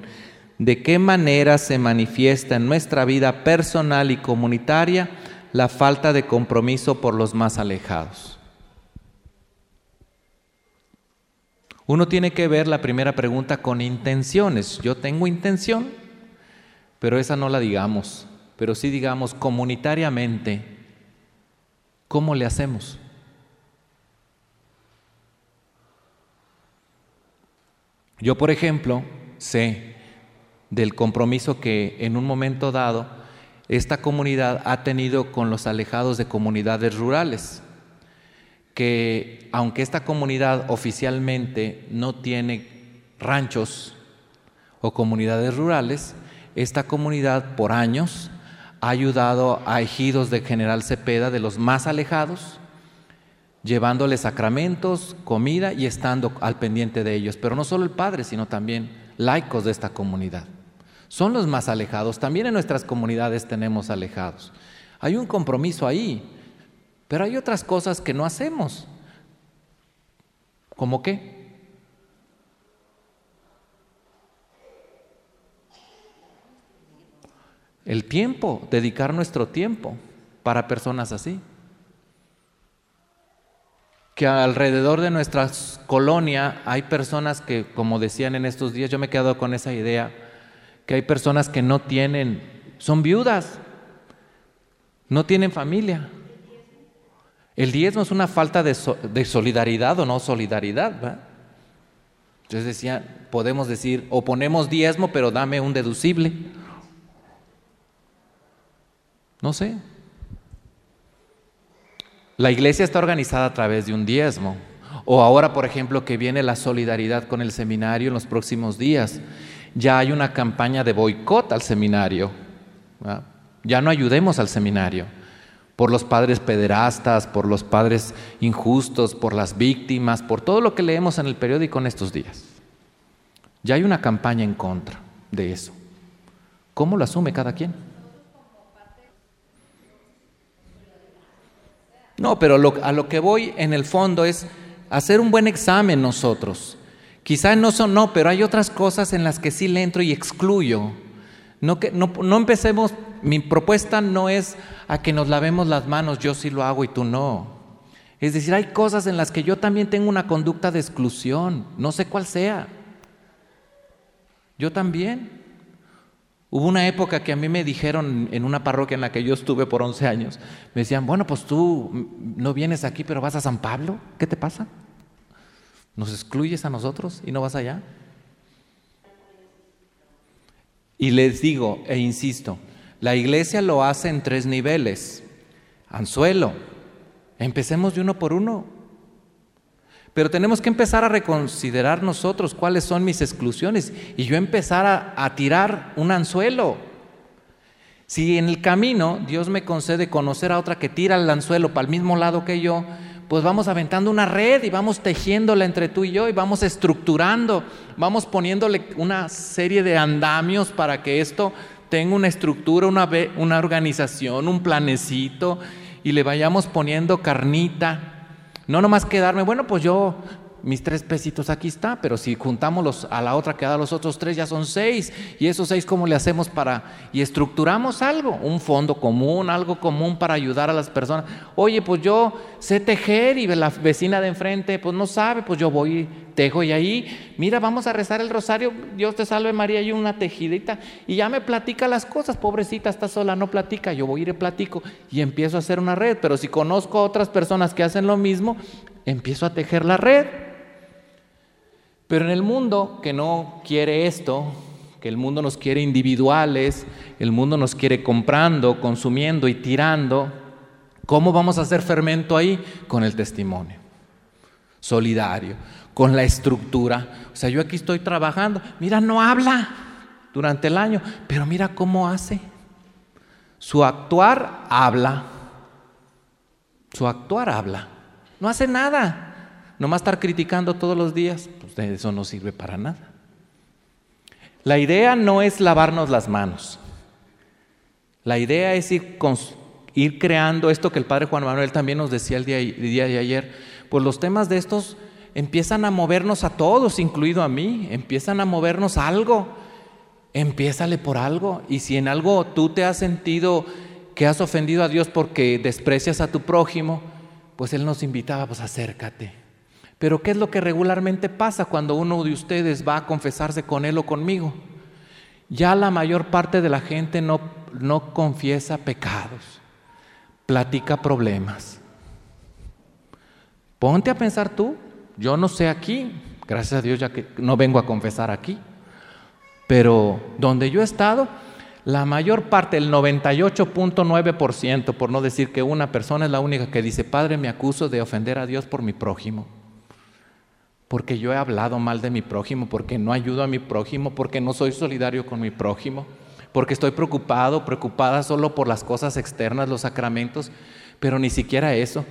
de qué manera se manifiesta en nuestra vida personal y comunitaria la falta de compromiso por los más alejados. Uno tiene que ver la primera pregunta con intenciones. Yo tengo intención, pero esa no la digamos, pero sí digamos comunitariamente, ¿cómo le hacemos? Yo, por ejemplo, sé del compromiso que en un momento dado esta comunidad ha tenido con los alejados de comunidades rurales, que aunque esta comunidad oficialmente no tiene ranchos o comunidades rurales, esta comunidad por años ha ayudado a ejidos de General Cepeda de los más alejados llevándoles sacramentos, comida y estando al pendiente de ellos. Pero no solo el Padre, sino también laicos de esta comunidad. Son los más alejados. También en nuestras comunidades tenemos alejados. Hay un compromiso ahí, pero hay otras cosas que no hacemos. ¿Cómo qué? El tiempo, dedicar nuestro tiempo para personas así que alrededor de nuestra colonia hay personas que, como decían en estos días, yo me he quedado con esa idea, que hay personas que no tienen, son viudas, no tienen familia. El diezmo es una falta de, solidaridad o no solidaridad. Entonces decía, podemos decir, o ponemos diezmo, pero dame un deducible. No sé, la iglesia está organizada a través de un diezmo. O ahora, por ejemplo, que viene la solidaridad con el seminario en los próximos días. Ya hay una campaña de boicot al seminario. Ya no ayudemos al seminario. Por los padres pederastas, por los padres injustos, por las víctimas, por todo lo que leemos en el periódico en estos días. Ya hay una campaña en contra de eso. ¿Cómo lo asume cada quien? No, pero a lo que voy en el fondo es hacer un buen examen nosotros. Quizá no son, no, pero hay otras cosas en las que sí le entro y excluyo. No, que, no, no empecemos, mi propuesta no es a que nos lavemos las manos, yo sí lo hago y tú no. Es decir, hay cosas en las que yo también tengo una conducta de exclusión, no sé cuál sea. Yo también. Hubo una época que a mí me dijeron en una parroquia en la que yo estuve por 11 años, me decían, bueno, pues tú no vienes aquí, pero vas a San Pablo, ¿qué te pasa? ¿Nos excluyes a nosotros y no vas allá? Y les digo e insisto, la iglesia lo hace en tres niveles. Anzuelo, empecemos de uno por uno. Pero tenemos que empezar a reconsiderar nosotros cuáles son mis exclusiones y yo empezar a, tirar un anzuelo. Si en el camino Dios me concede conocer a otra que tira el anzuelo para el mismo lado que yo, pues vamos aventando una red y vamos tejiéndola entre tú y yo y vamos estructurando, vamos poniéndole una serie de andamios para que esto tenga una estructura, una, una organización, un planecito y le vayamos poniendo carnita. No nomás quedarme, bueno, pues yo, mis tres pesitos aquí está, pero si juntamos los, a la otra que da los otros tres, ya son seis. Y esos seis, ¿cómo le hacemos para...? Y estructuramos algo, un fondo común, algo común para ayudar a las personas. Oye, pues yo sé tejer y la vecina de enfrente, pues no sabe, pues yo voy tejo y ahí, mira, vamos a rezar el rosario, Dios te salve María, y una tejidita, y ya me platica las cosas, pobrecita, está sola, no platica, yo voy y platico, y empiezo a hacer una red, pero si conozco a otras personas que hacen lo mismo, empiezo a tejer la red. Pero en el mundo que no quiere esto, que el mundo nos quiere individuales, el mundo nos quiere comprando, consumiendo y tirando, ¿cómo vamos a hacer fermento ahí? Con el testimonio solidario con la estructura. O sea, yo aquí estoy trabajando, mira, no habla durante el año, pero mira cómo hace. Su actuar habla. Su actuar habla. No hace nada. Nomás estar criticando todos los días, pues eso no sirve para nada. La idea no es lavarnos las manos. La idea es ir, creando esto que el padre Juan Manuel también nos decía el día, el día de ayer. Pues los temas de estos empiezan a movernos a todos, incluido a mí, empiezan a movernos algo. Empiézale por algo. Y si en algo tú te has sentido que has ofendido a Dios porque desprecias a tu prójimo, pues Él nos invitaba, pues acércate. Pero ¿qué es lo que regularmente pasa cuando uno de ustedes va a confesarse con él o conmigo? Ya la mayor parte de la gente no, no confiesa pecados, platica problemas. Ponte a pensar tú, yo no sé aquí, gracias a Dios ya que no vengo a confesar aquí, pero donde yo he estado, la mayor parte, el 98.9%, por no decir que una persona es la única que dice, Padre, me acuso de ofender a Dios por mi prójimo. Porque yo he hablado mal de mi prójimo, porque no ayudo a mi prójimo, porque no soy solidario con mi prójimo, porque estoy preocupado, preocupada solo por las cosas externas, los sacramentos, pero ni siquiera eso.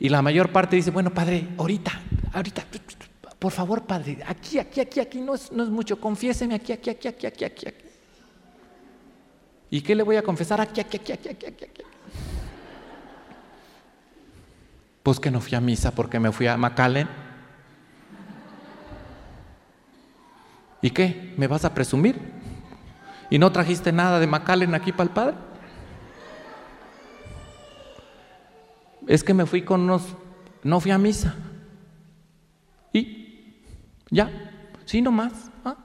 Y la mayor parte dice, bueno, Padre, ahorita, ahorita, por favor, Padre, aquí, aquí, aquí, aquí, no es, no es mucho, confiéseme aquí, aquí, aquí, aquí, aquí, aquí. ¿Y qué le voy a confesar aquí, aquí, aquí, aquí, aquí, aquí, aquí? Pues que no fui a misa porque me fui a Macallen. ¿Y qué? ¿Me vas a presumir? ¿Y no trajiste nada de Macallen aquí para el padre? Es que me fui con unos... No fui a misa. ¿Y? ¿Ya? ¿Sí nomás? ¿Ah?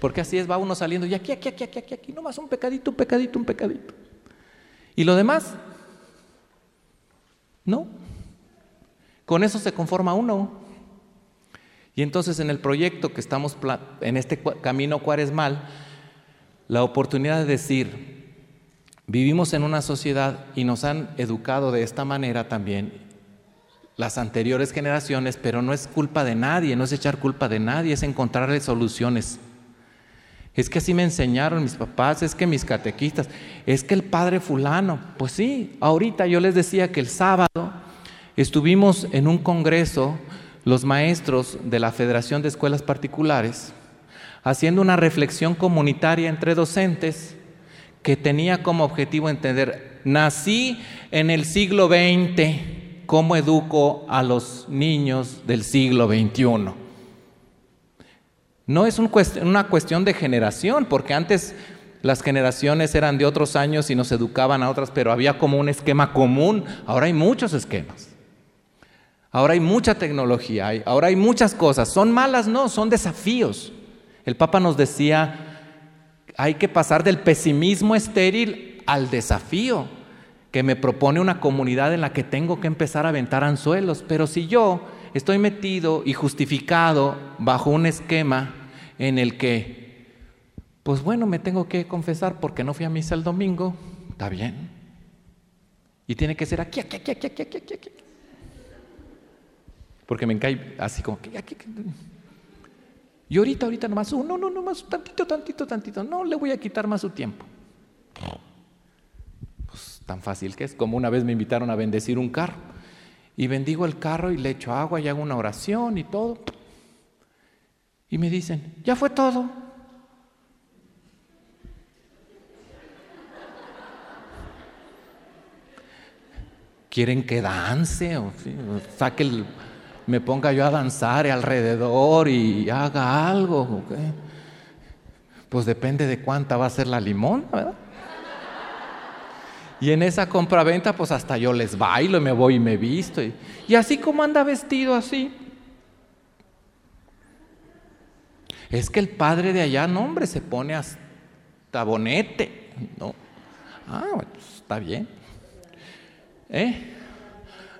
Porque así es, va uno saliendo y aquí, aquí, aquí, aquí, aquí, aquí, nomás un pecadito, un pecadito, un pecadito. ¿Y lo demás? No. Con eso se conforma uno. Y entonces en el proyecto que estamos en este camino cuaresmal, la oportunidad de decir, vivimos en una sociedad y nos han educado de esta manera también las anteriores generaciones, pero no es culpa de nadie, no es echar culpa de nadie, es encontrarle soluciones. Es que así me enseñaron mis papás, es que mis catequistas, es que el padre fulano. Pues sí, ahorita yo les decía que el sábado estuvimos en un congreso, los maestros de la Federación de Escuelas Particulares, haciendo una reflexión comunitaria entre docentes que tenía como objetivo entender, nací en el siglo XX, ¿cómo educo a los niños del siglo XXI? No es una cuestión de generación, porque antes las generaciones eran de otros años y nos educaban a otras, pero había como un esquema común. Ahora hay muchos esquemas. Ahora hay mucha tecnología, ahora hay muchas cosas. ¿Son malas? No, son desafíos. El Papa nos decía, hay que pasar del pesimismo estéril al desafío que me propone una comunidad en la que tengo que empezar a aventar anzuelos. Pero si yo estoy metido y justificado bajo un esquema en el que, pues bueno, me tengo que confesar porque no fui a misa el domingo, está bien. Y tiene que ser aquí, aquí, aquí, aquí, aquí, aquí, aquí. Porque me cae así como que. Y ahorita, ahorita nomás, uh, no, no, no, más tantito, tantito, tantito. No le voy a quitar más su tiempo. Pues tan fácil que es. Como una vez me invitaron a bendecir un carro. Y bendigo el carro y le echo agua y hago una oración y todo. Y me dicen, ya fue todo. ¿Quieren que dance? O, saque me ponga yo a danzar alrededor y haga algo. Pues depende de cuánta va a ser la limón, ¿verdad? Y en esa compraventa, pues hasta yo les bailo y me voy y me visto. Y, y así como anda vestido así, Es que el padre de allá, no hombre, se pone hasta bonete. No. Ah, pues, está bien. ¿Eh?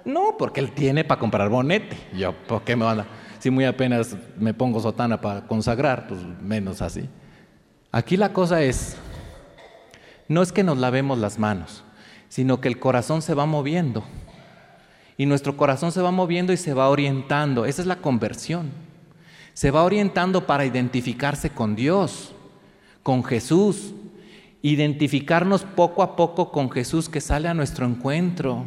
No, porque él tiene para comprar bonete. Yo, ¿por qué me van a.? Si muy apenas me pongo sotana para consagrar, pues menos así. Aquí la cosa es, no es que nos lavemos las manos, sino que el corazón se va moviendo. Y nuestro corazón se va moviendo y se va orientando. Esa es la conversión se va orientando para identificarse con Dios, con Jesús, identificarnos poco a poco con Jesús que sale a nuestro encuentro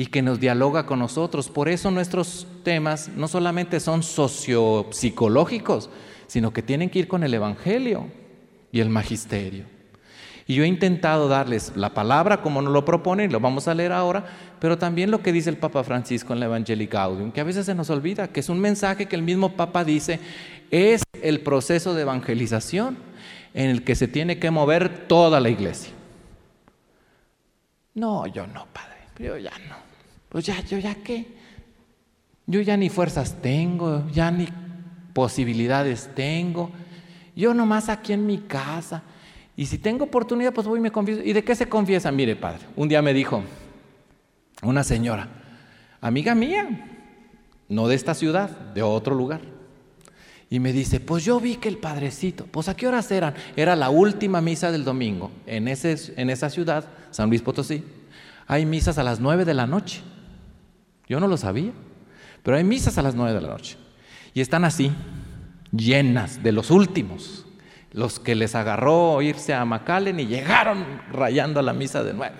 y que nos dialoga con nosotros. Por eso nuestros temas no solamente son sociopsicológicos, sino que tienen que ir con el Evangelio y el Magisterio. Y yo he intentado darles la palabra como nos lo propone, y lo vamos a leer ahora, pero también lo que dice el Papa Francisco en la Evangelii Gaudium, que a veces se nos olvida, que es un mensaje que el mismo Papa dice, es el proceso de evangelización en el que se tiene que mover toda la iglesia. No, yo no, Padre, yo ya no. Pues ya, yo ya qué. Yo ya ni fuerzas tengo, ya ni posibilidades tengo. Yo nomás aquí en mi casa. Y si tengo oportunidad, pues voy y me confieso. ¿Y de qué se confiesa? Mire, padre, un día me dijo una señora, amiga mía, no de esta ciudad, de otro lugar. Y me dice, pues yo vi que el padrecito, pues a qué horas eran? Era la última misa del domingo en, ese, en esa ciudad, San Luis Potosí. Hay misas a las nueve de la noche. Yo no lo sabía, pero hay misas a las nueve de la noche. Y están así, llenas de los últimos, los que les agarró irse a Macalen y llegaron rayando a la misa de nueve.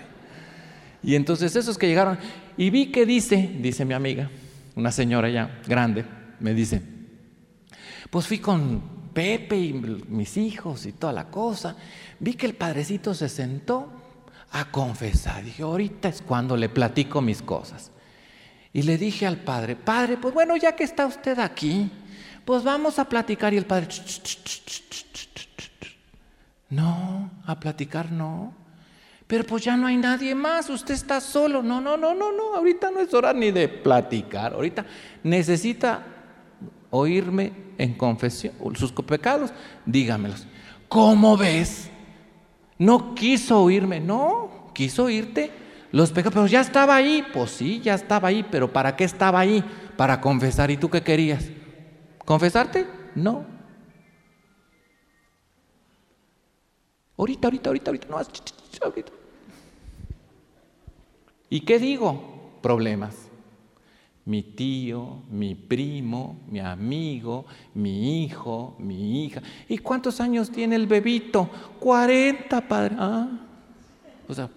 Y entonces esos que llegaron, y vi que dice, dice mi amiga, una señora ya grande, me dice, pues fui con Pepe y mis hijos y toda la cosa. Vi que el padrecito se sentó a confesar. Dije, ahorita es cuando le platico mis cosas. Y le dije al padre, padre, pues bueno, ya que está usted aquí, pues vamos a platicar. Y el padre, no, a platicar no. Pero pues ya no hay nadie más, usted está solo. No, no, no, no, no, ahorita no es hora ni de platicar. Ahorita necesita oírme en confesión, sus pecados, dígamelos. ¿Cómo ves? No quiso oírme, no, quiso oírte los pecados, pero ya estaba ahí, pues sí, ya estaba ahí, pero ¿para qué estaba ahí? Para confesar, ¿y tú qué querías? ¿Confesarte? No. Ahorita, ahorita, ahorita, ahorita, no, ahorita. ¿Y qué digo? Problemas mi tío, mi primo, mi amigo, mi hijo, mi hija. ¿Y cuántos años tiene el bebito? 40, padre. Ah. O sea,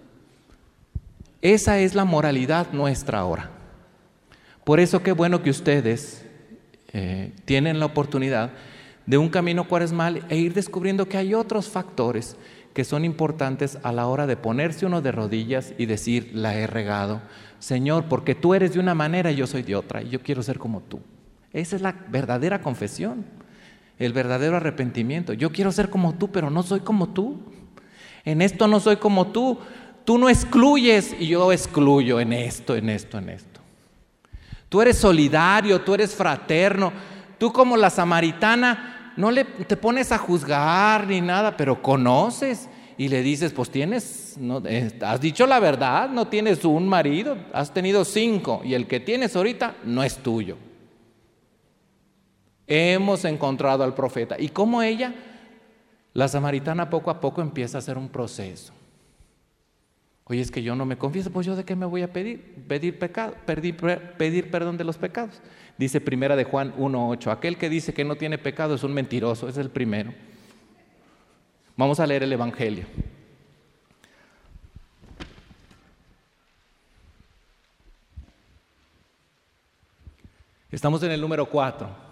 esa es la moralidad nuestra ahora. Por eso qué bueno que ustedes eh, tienen la oportunidad de un camino cuaresmal e ir descubriendo que hay otros factores que son importantes a la hora de ponerse uno de rodillas y decir, la he regado Señor, porque tú eres de una manera y yo soy de otra, y yo quiero ser como tú. Esa es la verdadera confesión, el verdadero arrepentimiento. Yo quiero ser como tú, pero no soy como tú. En esto no soy como tú. Tú no excluyes y yo excluyo en esto, en esto, en esto. Tú eres solidario, tú eres fraterno. Tú como la samaritana no le, te pones a juzgar ni nada, pero conoces y le dices, pues tienes, no, eh, has dicho la verdad, no tienes un marido, has tenido cinco y el que tienes ahorita no es tuyo. Hemos encontrado al profeta. ¿Y cómo ella? La samaritana poco a poco empieza a hacer un proceso. Oye, es que yo no me confieso, pues yo de qué me voy a pedir? Pedir pecado, pedir, pedir perdón de los pecados. Dice primera de Juan 1.8, aquel que dice que no tiene pecado es un mentiroso, es el primero. Vamos a leer el Evangelio. Estamos en el número 4.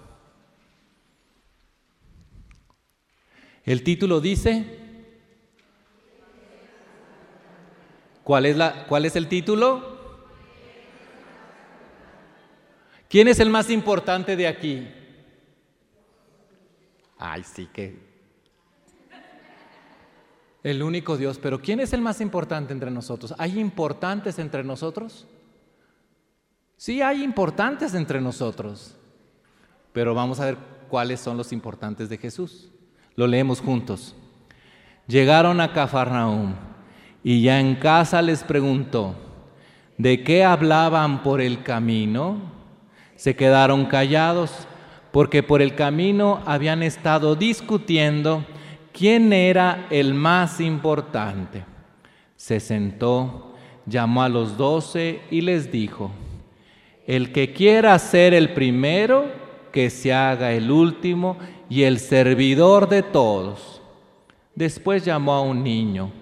El título dice, ¿cuál es, la, ¿cuál es el título? ¿Quién es el más importante de aquí? Ay, sí que el único Dios. Pero ¿quién es el más importante entre nosotros? ¿Hay importantes entre nosotros? Sí, hay importantes entre nosotros. Pero vamos a ver cuáles son los importantes de Jesús. Lo leemos juntos. Llegaron a Cafarnaúm y ya en casa les preguntó, ¿de qué hablaban por el camino? Se quedaron callados porque por el camino habían estado discutiendo quién era el más importante. Se sentó, llamó a los doce y les dijo, el que quiera ser el primero, que se haga el último y el servidor de todos. Después llamó a un niño,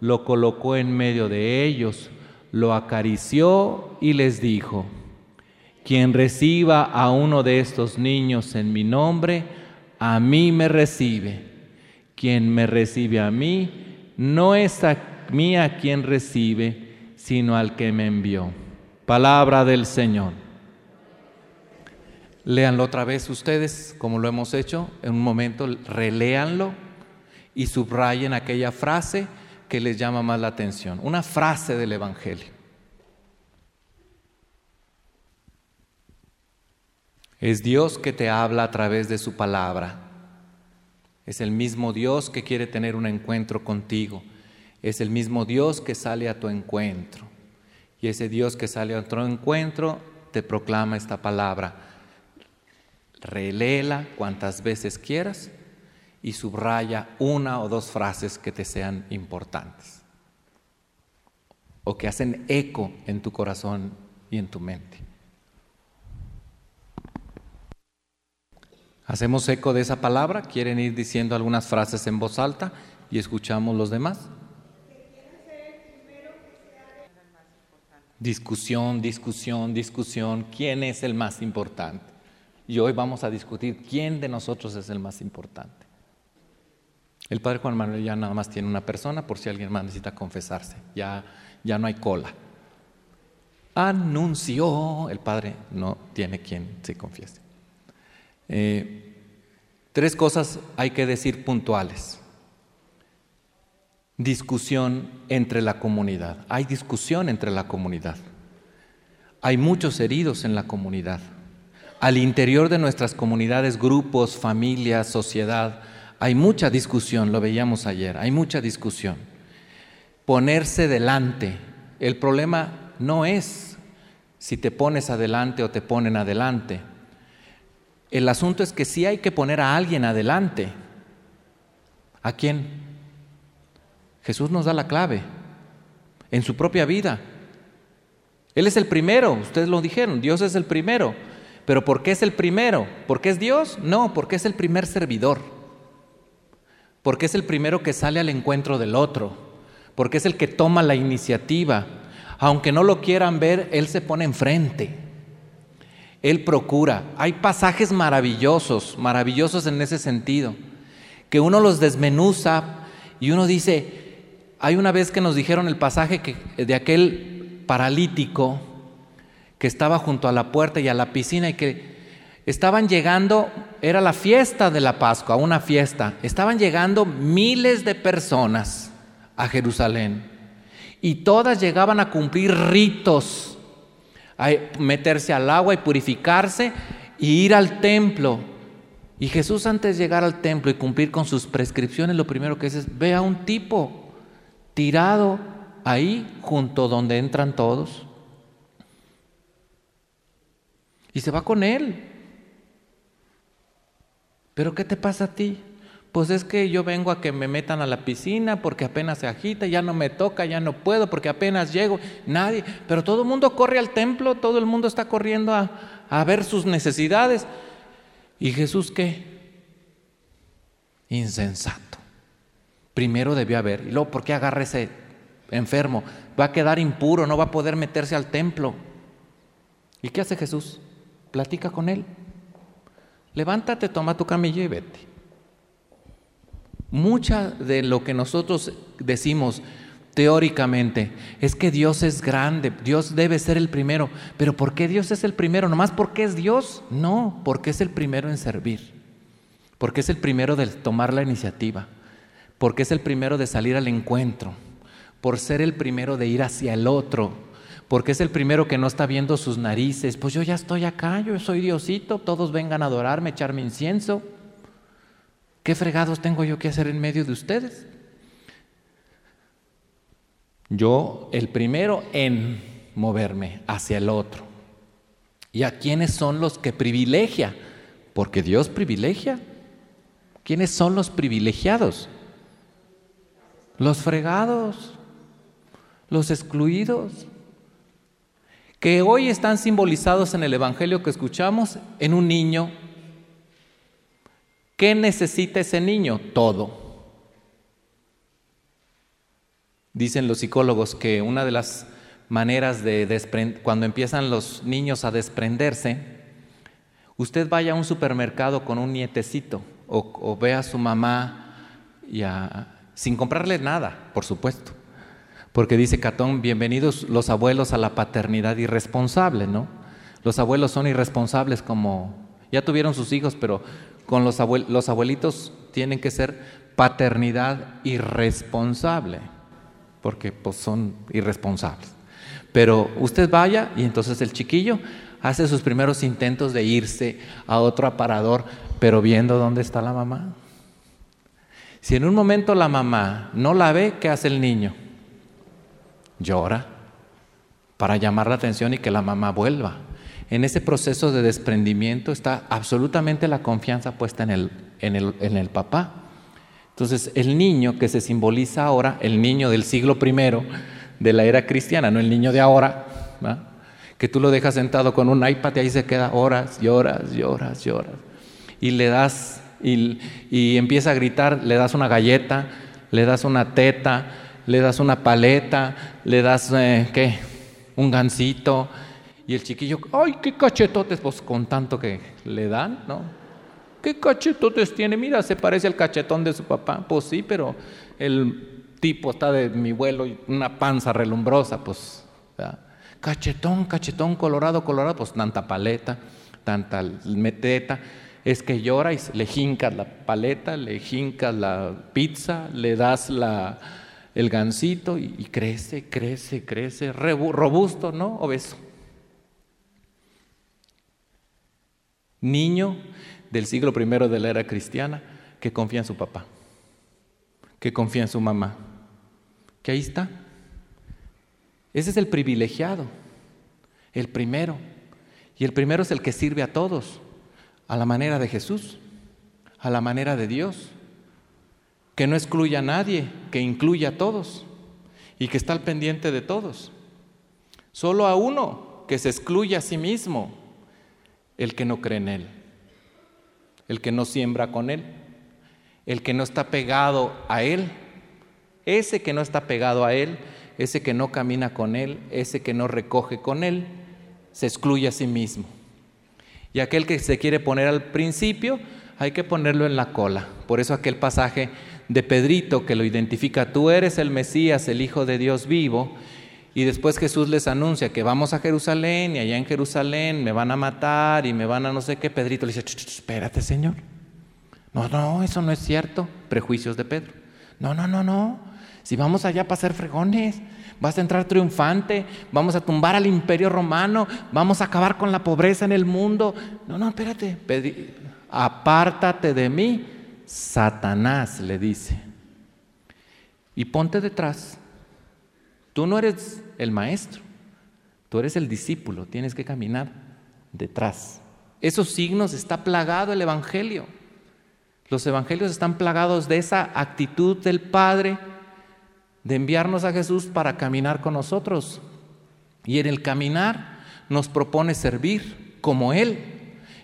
lo colocó en medio de ellos, lo acarició y les dijo, quien reciba a uno de estos niños en mi nombre, a mí me recibe. Quien me recibe a mí, no es a mí a quien recibe, sino al que me envió. Palabra del Señor. Léanlo otra vez ustedes, como lo hemos hecho, en un momento, reléanlo y subrayen aquella frase que les llama más la atención, una frase del Evangelio. Es Dios que te habla a través de su palabra. Es el mismo Dios que quiere tener un encuentro contigo. Es el mismo Dios que sale a tu encuentro. Y ese Dios que sale a tu encuentro te proclama esta palabra. Reléela cuantas veces quieras y subraya una o dos frases que te sean importantes o que hacen eco en tu corazón y en tu mente. Hacemos eco de esa palabra, quieren ir diciendo algunas frases en voz alta y escuchamos los demás. Discusión, discusión, discusión, ¿quién es el más importante? Y hoy vamos a discutir quién de nosotros es el más importante. El padre Juan Manuel ya nada más tiene una persona por si alguien más necesita confesarse, ya, ya no hay cola. Anunció, el padre no tiene quien se confiese. Eh, tres cosas hay que decir puntuales. Discusión entre la comunidad. Hay discusión entre la comunidad. Hay muchos heridos en la comunidad. Al interior de nuestras comunidades, grupos, familias, sociedad, hay mucha discusión, lo veíamos ayer, hay mucha discusión. Ponerse delante. El problema no es si te pones adelante o te ponen adelante. El asunto es que sí hay que poner a alguien adelante. ¿A quién? Jesús nos da la clave en su propia vida. Él es el primero, ustedes lo dijeron, Dios es el primero. Pero ¿por qué es el primero? ¿Porque es Dios? No, porque es el primer servidor. Porque es el primero que sale al encuentro del otro. Porque es el que toma la iniciativa. Aunque no lo quieran ver, Él se pone enfrente. Él procura. Hay pasajes maravillosos, maravillosos en ese sentido, que uno los desmenuza y uno dice, hay una vez que nos dijeron el pasaje de aquel paralítico que estaba junto a la puerta y a la piscina y que estaban llegando, era la fiesta de la Pascua, una fiesta, estaban llegando miles de personas a Jerusalén y todas llegaban a cumplir ritos a meterse al agua y purificarse y ir al templo. Y Jesús antes de llegar al templo y cumplir con sus prescripciones, lo primero que dice es, ve a un tipo tirado ahí junto donde entran todos. Y se va con él. Pero ¿qué te pasa a ti? Pues es que yo vengo a que me metan a la piscina porque apenas se agita, ya no me toca, ya no puedo porque apenas llego, nadie, pero todo el mundo corre al templo, todo el mundo está corriendo a, a ver sus necesidades. ¿Y Jesús qué? Insensato. Primero debió haber, y luego, ¿por qué agarra ese enfermo? Va a quedar impuro, no va a poder meterse al templo. ¿Y qué hace Jesús? Platica con él. Levántate, toma tu camilla y vete. Mucha de lo que nosotros decimos teóricamente es que Dios es grande, Dios debe ser el primero. Pero ¿por qué Dios es el primero? ¿Nomás porque es Dios? No, porque es el primero en servir, porque es el primero de tomar la iniciativa, porque es el primero de salir al encuentro, por ser el primero de ir hacia el otro, porque es el primero que no está viendo sus narices. Pues yo ya estoy acá, yo soy Diosito, todos vengan a adorarme, echarme incienso. ¿Qué fregados tengo yo que hacer en medio de ustedes? Yo, el primero en moverme hacia el otro. ¿Y a quiénes son los que privilegia? Porque Dios privilegia. ¿Quiénes son los privilegiados? Los fregados, los excluidos, que hoy están simbolizados en el Evangelio que escuchamos en un niño ¿Qué necesita ese niño? Todo. Dicen los psicólogos que una de las maneras de cuando empiezan los niños a desprenderse, usted vaya a un supermercado con un nietecito o, ve a su mamá y sin comprarle nada, por supuesto. Porque dice Catón, bienvenidos los abuelos a la paternidad irresponsable, ¿no? Los abuelos son irresponsables como, ya tuvieron sus hijos, pero con los, los abuelitos tienen que ser paternidad irresponsable, porque pues, son irresponsables. Pero usted vaya y entonces el chiquillo hace sus primeros intentos de irse a otro aparador, pero viendo dónde está la mamá. Si en un momento la mamá no la ve, ¿qué hace el niño? Llora para llamar la atención y que la mamá vuelva. En ese proceso de desprendimiento está absolutamente la confianza puesta en el, en el, en el papá. Entonces, el niño que se simboliza ahora, el niño del siglo I de la era cristiana, no el niño de ahora, que tú lo dejas sentado con un iPad y ahí se queda horas horas y horas. Y le das, y, y empieza a gritar, le das una galleta, le das una teta, le das una paleta, le das, eh, ¿qué? Un gansito. Y el chiquillo, ¡ay, qué cachetotes! Pues con tanto que le dan, ¿no? ¿Qué cachetotes tiene? Mira, se parece al cachetón de su papá. Pues sí, pero el tipo está de mi vuelo y una panza relumbrosa, pues. Cachetón, cachetón, colorado, colorado, pues tanta paleta, tanta meteta. Es que llora y le jincas la paleta, le jincas la pizza, le das la, el gansito y, crece, crece, crece, robusto, ¿no? Obeso. Niño del siglo I de la era cristiana que confía en su papá, que confía en su mamá, que ahí está. Ese es el privilegiado, el primero. Y el primero es el que sirve a todos, a la manera de Jesús, a la manera de Dios que no excluya a nadie, que incluya a todos y que está al pendiente de todos. Solo a uno que se excluye a sí mismo, el que no cree en Él, el que no siembra con Él, el que no está pegado a Él, ese que no está pegado a Él, ese que no camina con Él, ese que no recoge con Él, se excluye a sí mismo. Y aquel que se quiere poner al principio, hay que ponerlo en la cola. Por eso aquel pasaje de Pedrito que lo identifica, tú eres el Mesías, el Hijo de Dios vivo, y después Jesús les anuncia que vamos a Jerusalén y allá en Jerusalén me van a matar y me van a no sé qué, Pedrito le dice, espérate Señor, no, no, eso no es cierto, prejuicios de Pedro, no, no, no, no, si vamos allá para ser fregones, vas a entrar triunfante, vamos a tumbar al imperio romano, vamos a acabar con la pobreza en el mundo, no, no, espérate, apártate de mí, Satanás le dice, y ponte detrás. Tú no eres el maestro, tú eres el discípulo, tienes que caminar detrás. Esos signos está plagado el Evangelio. Los Evangelios están plagados de esa actitud del Padre de enviarnos a Jesús para caminar con nosotros. Y en el caminar nos propone servir como Él.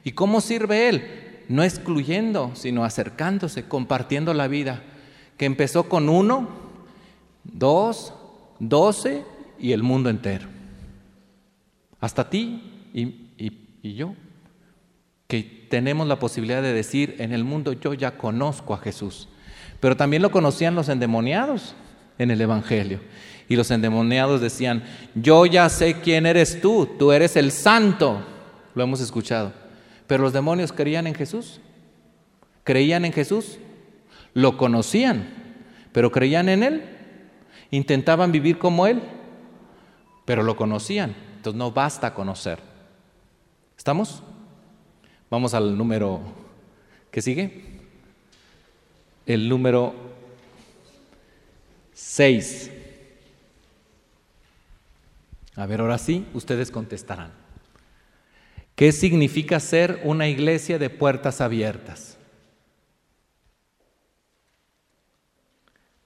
¿Y cómo sirve Él? No excluyendo, sino acercándose, compartiendo la vida, que empezó con uno, dos, doce y el mundo entero. Hasta ti y, y yo, que tenemos la posibilidad de decir, en el mundo yo ya conozco a Jesús. Pero también lo conocían los endemoniados en el Evangelio. Y los endemoniados decían, yo ya sé quién eres tú, tú eres el santo. Lo hemos escuchado. Pero los demonios creían en Jesús. Creían en Jesús. Lo conocían, pero creían en Él. Intentaban vivir como Él, pero lo conocían. Entonces no basta conocer. ¿Estamos? Vamos al número que sigue. El número 6. A ver, ahora sí, ustedes contestarán. ¿Qué significa ser una iglesia de puertas abiertas?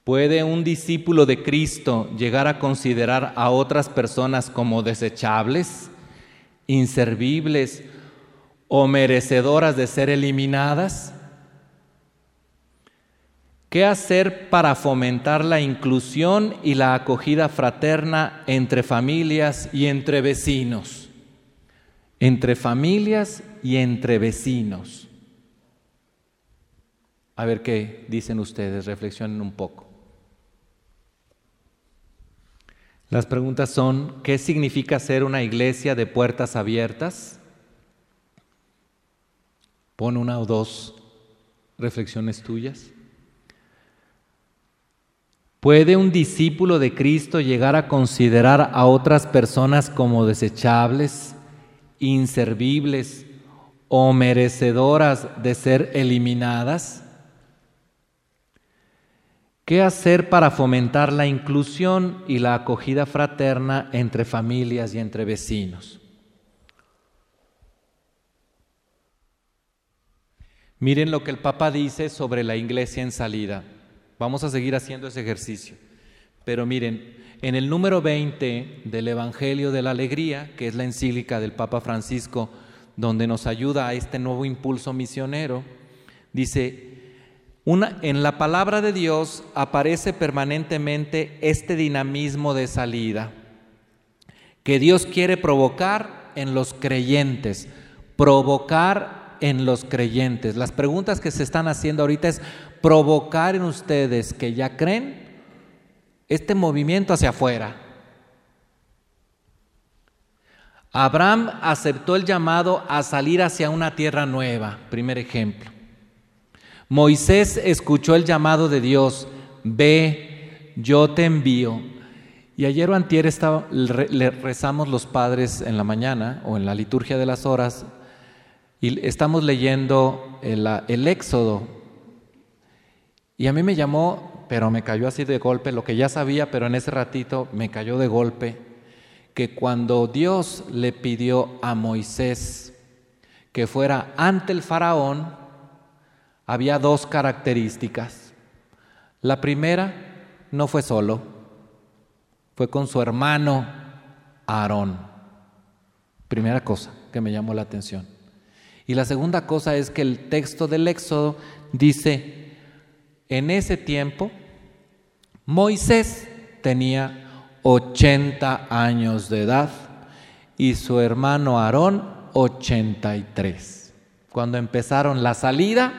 ¿Puede un discípulo de Cristo llegar a considerar a otras personas como desechables, inservibles o merecedoras de ser eliminadas? ¿Qué hacer para fomentar la inclusión y la acogida fraterna entre familias y entre vecinos? Entre familias y entre vecinos. A ver qué dicen ustedes, reflexionen un poco. Las preguntas son, ¿qué significa ser una iglesia de puertas abiertas? Pon una o dos reflexiones tuyas. ¿Puede un discípulo de Cristo llegar a considerar a otras personas como desechables, inservibles o merecedoras de ser eliminadas? ¿Qué hacer para fomentar la inclusión y la acogida fraterna entre familias y entre vecinos? Miren lo que el Papa dice sobre la iglesia en salida. Vamos a seguir haciendo ese ejercicio. Pero miren, en el número 20 del Evangelio de la Alegría, que es la encíclica del Papa Francisco, donde nos ayuda a este nuevo impulso misionero, dice, en la palabra de Dios aparece permanentemente este dinamismo de salida que Dios quiere provocar en los creyentes, provocar en los creyentes. Las preguntas que se están haciendo ahorita es provocar en ustedes que ya creen este movimiento hacia afuera. Abraham aceptó el llamado a salir hacia una tierra nueva, primer ejemplo. Moisés escuchó el llamado de Dios, ve, yo te envío. Y ayer o antier le rezamos los padres en la mañana o en la liturgia de las horas y estamos leyendo el, Éxodo. Y a mí me llamó, pero me cayó así de golpe, lo que ya sabía, pero en ese ratito me cayó de golpe, que cuando Dios le pidió a Moisés que fuera ante el faraón, había dos características. La primera no fue solo, fue con su hermano Aarón. Primera cosa que me llamó la atención. Y la segunda cosa es que el texto del Éxodo dice, en ese tiempo Moisés tenía 80 años de edad y su hermano Aarón 83. Cuando empezaron la salida,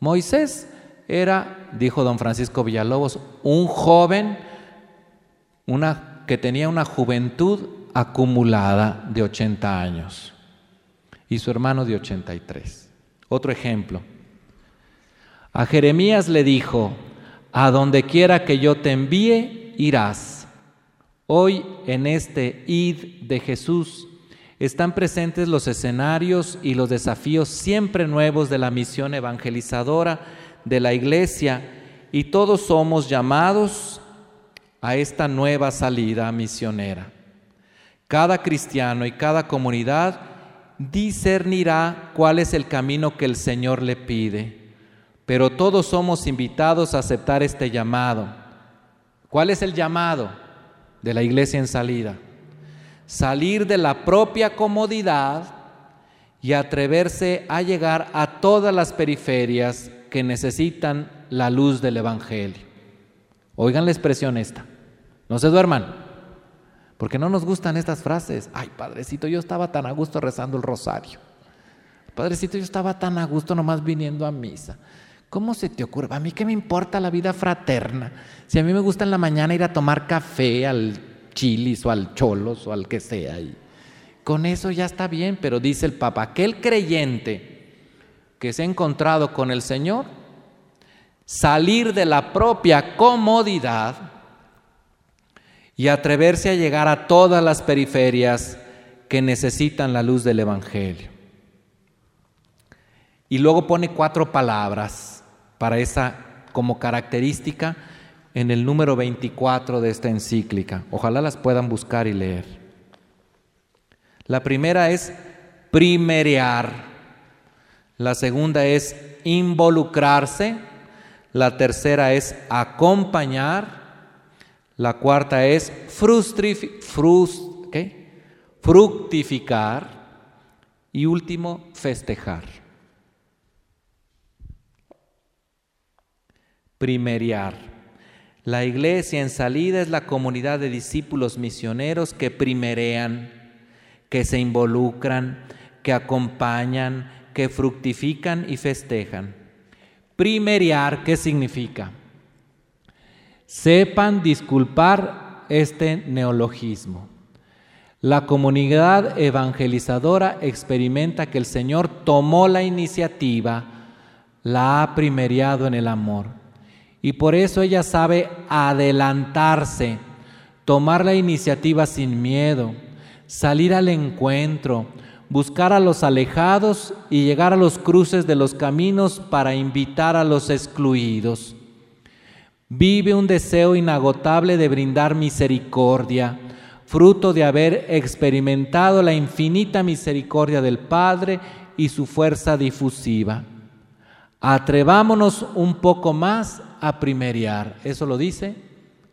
Moisés era, dijo don Francisco Villalobos, un joven que tenía una juventud acumulada de 80 años y su hermano de 83. Otro ejemplo. A Jeremías le dijo, a donde quiera que yo te envíe, irás. Hoy en este id de Jesús están presentes los escenarios y los desafíos siempre nuevos de la misión evangelizadora de la iglesia y todos somos llamados a esta nueva salida misionera. Cada cristiano y cada comunidad discernirá cuál es el camino que el Señor le pide. Pero todos somos invitados a aceptar este llamado. ¿Cuál es el llamado de la iglesia en salida? Salir de la propia comodidad y atreverse a llegar a todas las periferias que necesitan la luz del Evangelio. Oigan la expresión esta. No se duerman. Porque no nos gustan estas frases. Ay, padrecito, yo estaba tan a gusto rezando el rosario. Padrecito, yo estaba tan a gusto nomás viniendo a misa. ¿Cómo se te ocurre? A mí qué me importa la vida fraterna. Si a mí me gusta en la mañana ir a tomar café al chilis o al cholos o al que sea. Con eso ya está bien, pero dice el Papa, aquel creyente que se ha encontrado con el Señor, salir de la propia comodidad y atreverse a llegar a todas las periferias que necesitan la luz del Evangelio. Y luego pone cuatro palabras para esa como característica en el número 24 de esta encíclica. Ojalá las puedan buscar y leer. La primera es primerear. La segunda es involucrarse. La tercera es acompañar. La cuarta es fructificar. Y último, festejar. Primeriar. La iglesia en salida es la comunidad de discípulos misioneros que primerean, que se involucran, que acompañan, que fructifican y festejan. Primeriar, ¿qué significa? Sepan disculpar este neologismo. La comunidad evangelizadora experimenta que el Señor tomó la iniciativa, la ha primeriado en el amor. Y por eso ella sabe adelantarse, tomar la iniciativa sin miedo, salir al encuentro, buscar a los alejados y llegar a los cruces de los caminos para invitar a los excluidos. Vive un deseo inagotable de brindar misericordia, fruto de haber experimentado la infinita misericordia del Padre y su fuerza difusiva. Atrevámonos un poco más a primeriar. Eso lo dice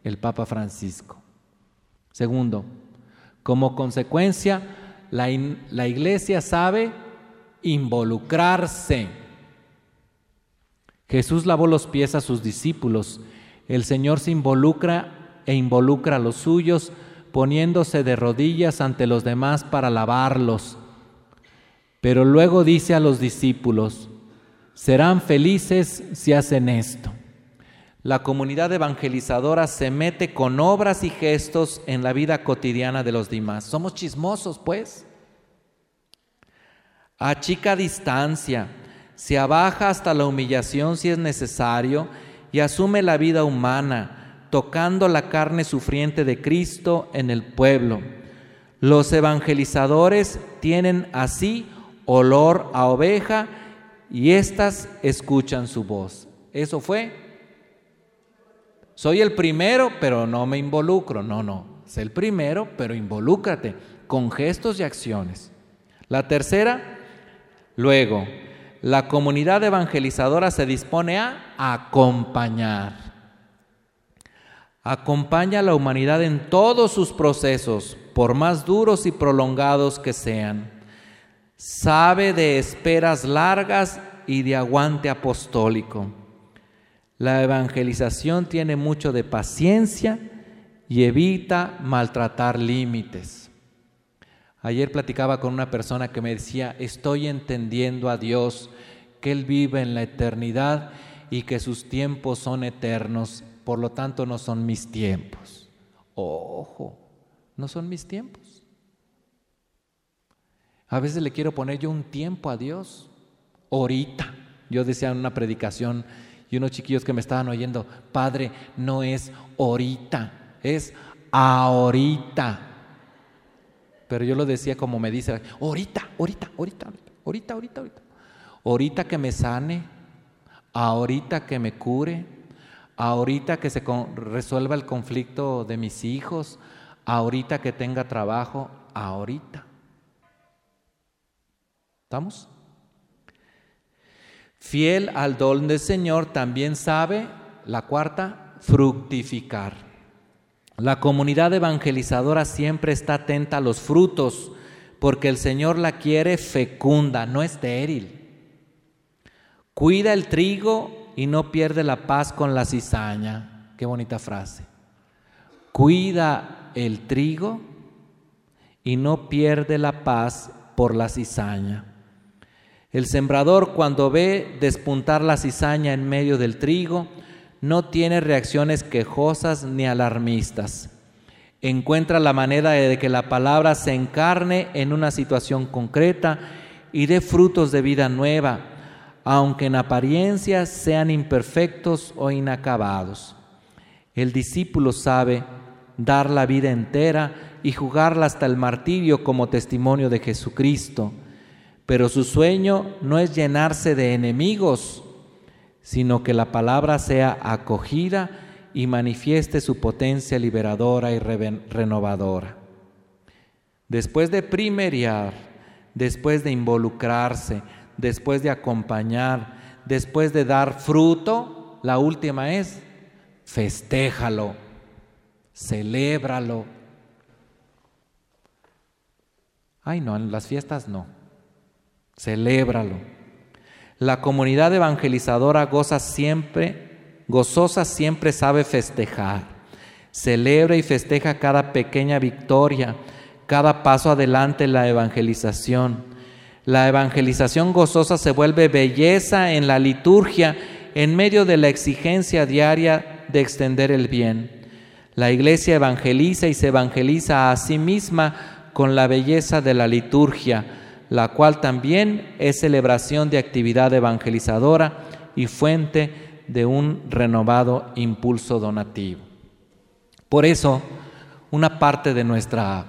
el Papa Francisco. Segundo, como consecuencia, la, la iglesia sabe involucrarse. Jesús lavó los pies a sus discípulos. El Señor se involucra e involucra a los suyos poniéndose de rodillas ante los demás para lavarlos. Pero luego dice a los discípulos, serán felices si hacen esto. La comunidad evangelizadora se mete con obras y gestos en la vida cotidiana de los demás. Somos chismosos, pues. Achica distancia, se abaja hasta la humillación si es necesario y asume la vida humana, tocando la carne sufriente de Cristo en el pueblo. Los evangelizadores tienen así olor a oveja y éstas escuchan su voz. Eso fue. Soy el primero, pero no me involucro. No, no. Sé el primero, pero involúcrate con gestos y acciones. La tercera, luego, la comunidad evangelizadora se dispone a acompañar. Acompaña a la humanidad en todos sus procesos, por más duros y prolongados que sean sabe de esperas largas y de aguante apostólico. La evangelización tiene mucho de paciencia y evita maltratar límites. Ayer platicaba con una persona que me decía, estoy entendiendo a Dios, que Él vive en la eternidad y que sus tiempos son eternos, por lo tanto no son mis tiempos. Ojo, no son mis tiempos. A veces le quiero poner yo un tiempo a Dios, ahorita. Yo decía en una predicación y unos chiquillos que me estaban oyendo, Padre, no es ahorita, es ahorita. Pero yo lo decía como me dice, ahorita, ahorita, ahorita, ahorita, ahorita, ahorita. Ahorita que me sane, ahorita que me cure, ahorita que se resuelva el conflicto de mis hijos, ahorita que tenga trabajo, ahorita. ¿Estamos? Fiel al don del Señor también sabe, la cuarta, fructificar. La comunidad evangelizadora siempre está atenta a los frutos, porque el Señor la quiere fecunda, no estéril. Cuida el trigo y no pierde la paz con la cizaña. Qué bonita frase. Cuida el trigo y no pierde la paz por la cizaña. El sembrador cuando ve despuntar la cizaña en medio del trigo, no tiene reacciones quejosas ni alarmistas. Encuentra la manera de que la palabra se encarne en una situación concreta y dé frutos de vida nueva, aunque en apariencia sean imperfectos o inacabados. El discípulo sabe dar la vida entera y jugarla hasta el martirio como testimonio de Jesucristo pero su sueño no es llenarse de enemigos, sino que la palabra sea acogida y manifieste su potencia liberadora y renovadora. Después de primeriar, después de involucrarse, después de acompañar, después de dar fruto, la última es festéjalo, celébralo. Ay, no, en las fiestas no. Celébralo. La comunidad evangelizadora goza siempre, gozosa siempre sabe festejar. Celebra y festeja cada pequeña victoria, cada paso adelante en la evangelización. La evangelización gozosa se vuelve belleza en la liturgia en medio de la exigencia diaria de extender el bien. La iglesia evangeliza y se evangeliza a sí misma con la belleza de la liturgia la cual también es celebración de actividad evangelizadora y fuente de un renovado impulso donativo. Por eso, una parte de nuestra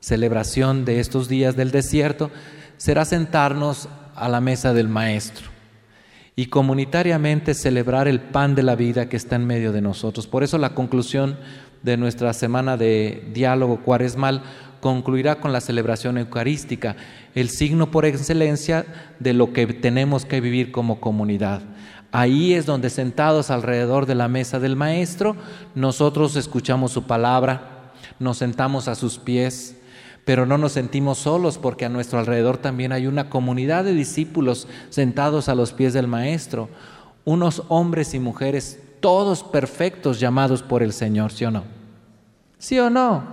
celebración de estos días del desierto será sentarnos a la mesa del Maestro y comunitariamente celebrar el pan de la vida que está en medio de nosotros. Por eso la conclusión de nuestra semana de diálogo cuaresmal concluirá con la celebración eucarística, el signo por excelencia de lo que tenemos que vivir como comunidad. Ahí es donde sentados alrededor de la mesa del Maestro, nosotros escuchamos su palabra, nos sentamos a sus pies, pero no nos sentimos solos porque a nuestro alrededor también hay una comunidad de discípulos sentados a los pies del Maestro, unos hombres y mujeres todos perfectos llamados por el Señor, ¿sí o no? ¿Sí o no?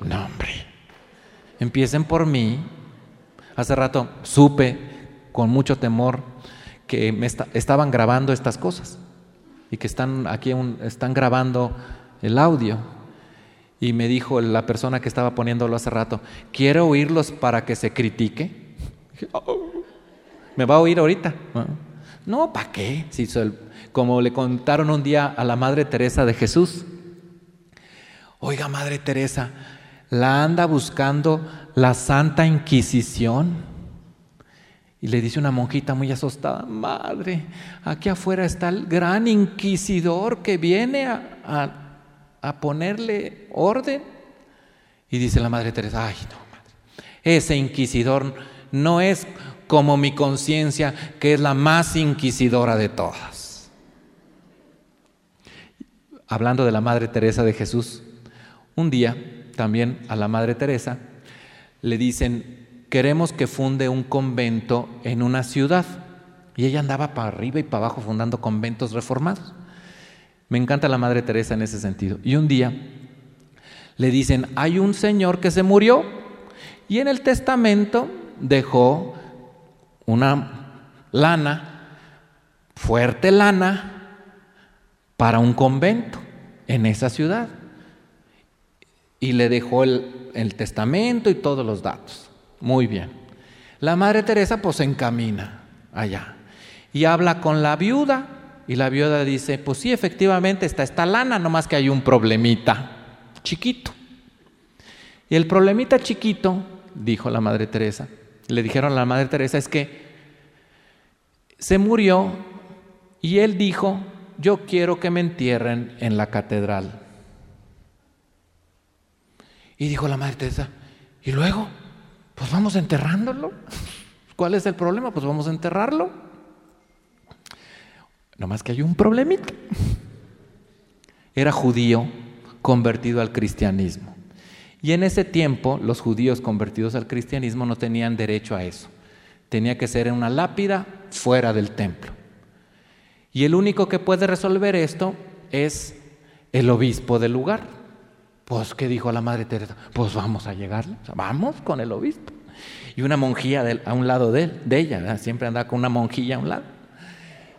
No, hombre. Empiecen por mí. Hace rato supe con mucho temor que me estaban grabando estas cosas y que están aquí están grabando el audio. Y me dijo la persona que estaba poniéndolo hace rato, ¿quiere oírlos para que se critique? Oh, ¿Me va a oír ahorita? No, ¿para qué? Si como le contaron un día a la Madre Teresa de Jesús. Oiga, Madre Teresa, la anda buscando la Santa Inquisición. Y le dice una monjita muy asustada, madre, aquí afuera está el gran inquisidor que viene a, ponerle orden. Y dice la Madre Teresa, ay no, madre, ese inquisidor no es como mi conciencia, que es la más inquisidora de todas. Hablando de la Madre Teresa de Jesús, un día también a la Madre Teresa le dicen, queremos que funde un convento en una ciudad. Y ella andaba para arriba y para abajo fundando conventos reformados. Me encanta la Madre Teresa en ese sentido. Y un día le dicen, hay un señor que se murió y en el testamento dejó una lana, fuerte lana, para un convento en esa ciudad. Y le dejó el, testamento y todos los datos. Muy bien. La Madre Teresa pues se encamina allá y habla con la viuda y la viuda dice, pues sí, efectivamente está esta lana, nomás que hay un problemita chiquito. Y el problemita chiquito, dijo la Madre Teresa, le dijeron a la Madre Teresa, es que se murió y él dijo, yo quiero que me entierren en la catedral. Y dijo la Madre Teresa, ¿y luego? Pues vamos enterrándolo. ¿Cuál es el problema? Pues vamos a enterrarlo. Nomás que hay un problemita. Era judío convertido al cristianismo. Y en ese tiempo los judíos convertidos al cristianismo no tenían derecho a eso. Tenía que ser en una lápida fuera del templo. Y el único que puede resolver esto es el obispo del lugar. Pues, ¿qué dijo la Madre Teresa? Pues vamos a llegarle, vamos con el obispo. Y una monjilla a un lado de, de ella, siempre andaba con una monjilla a un lado.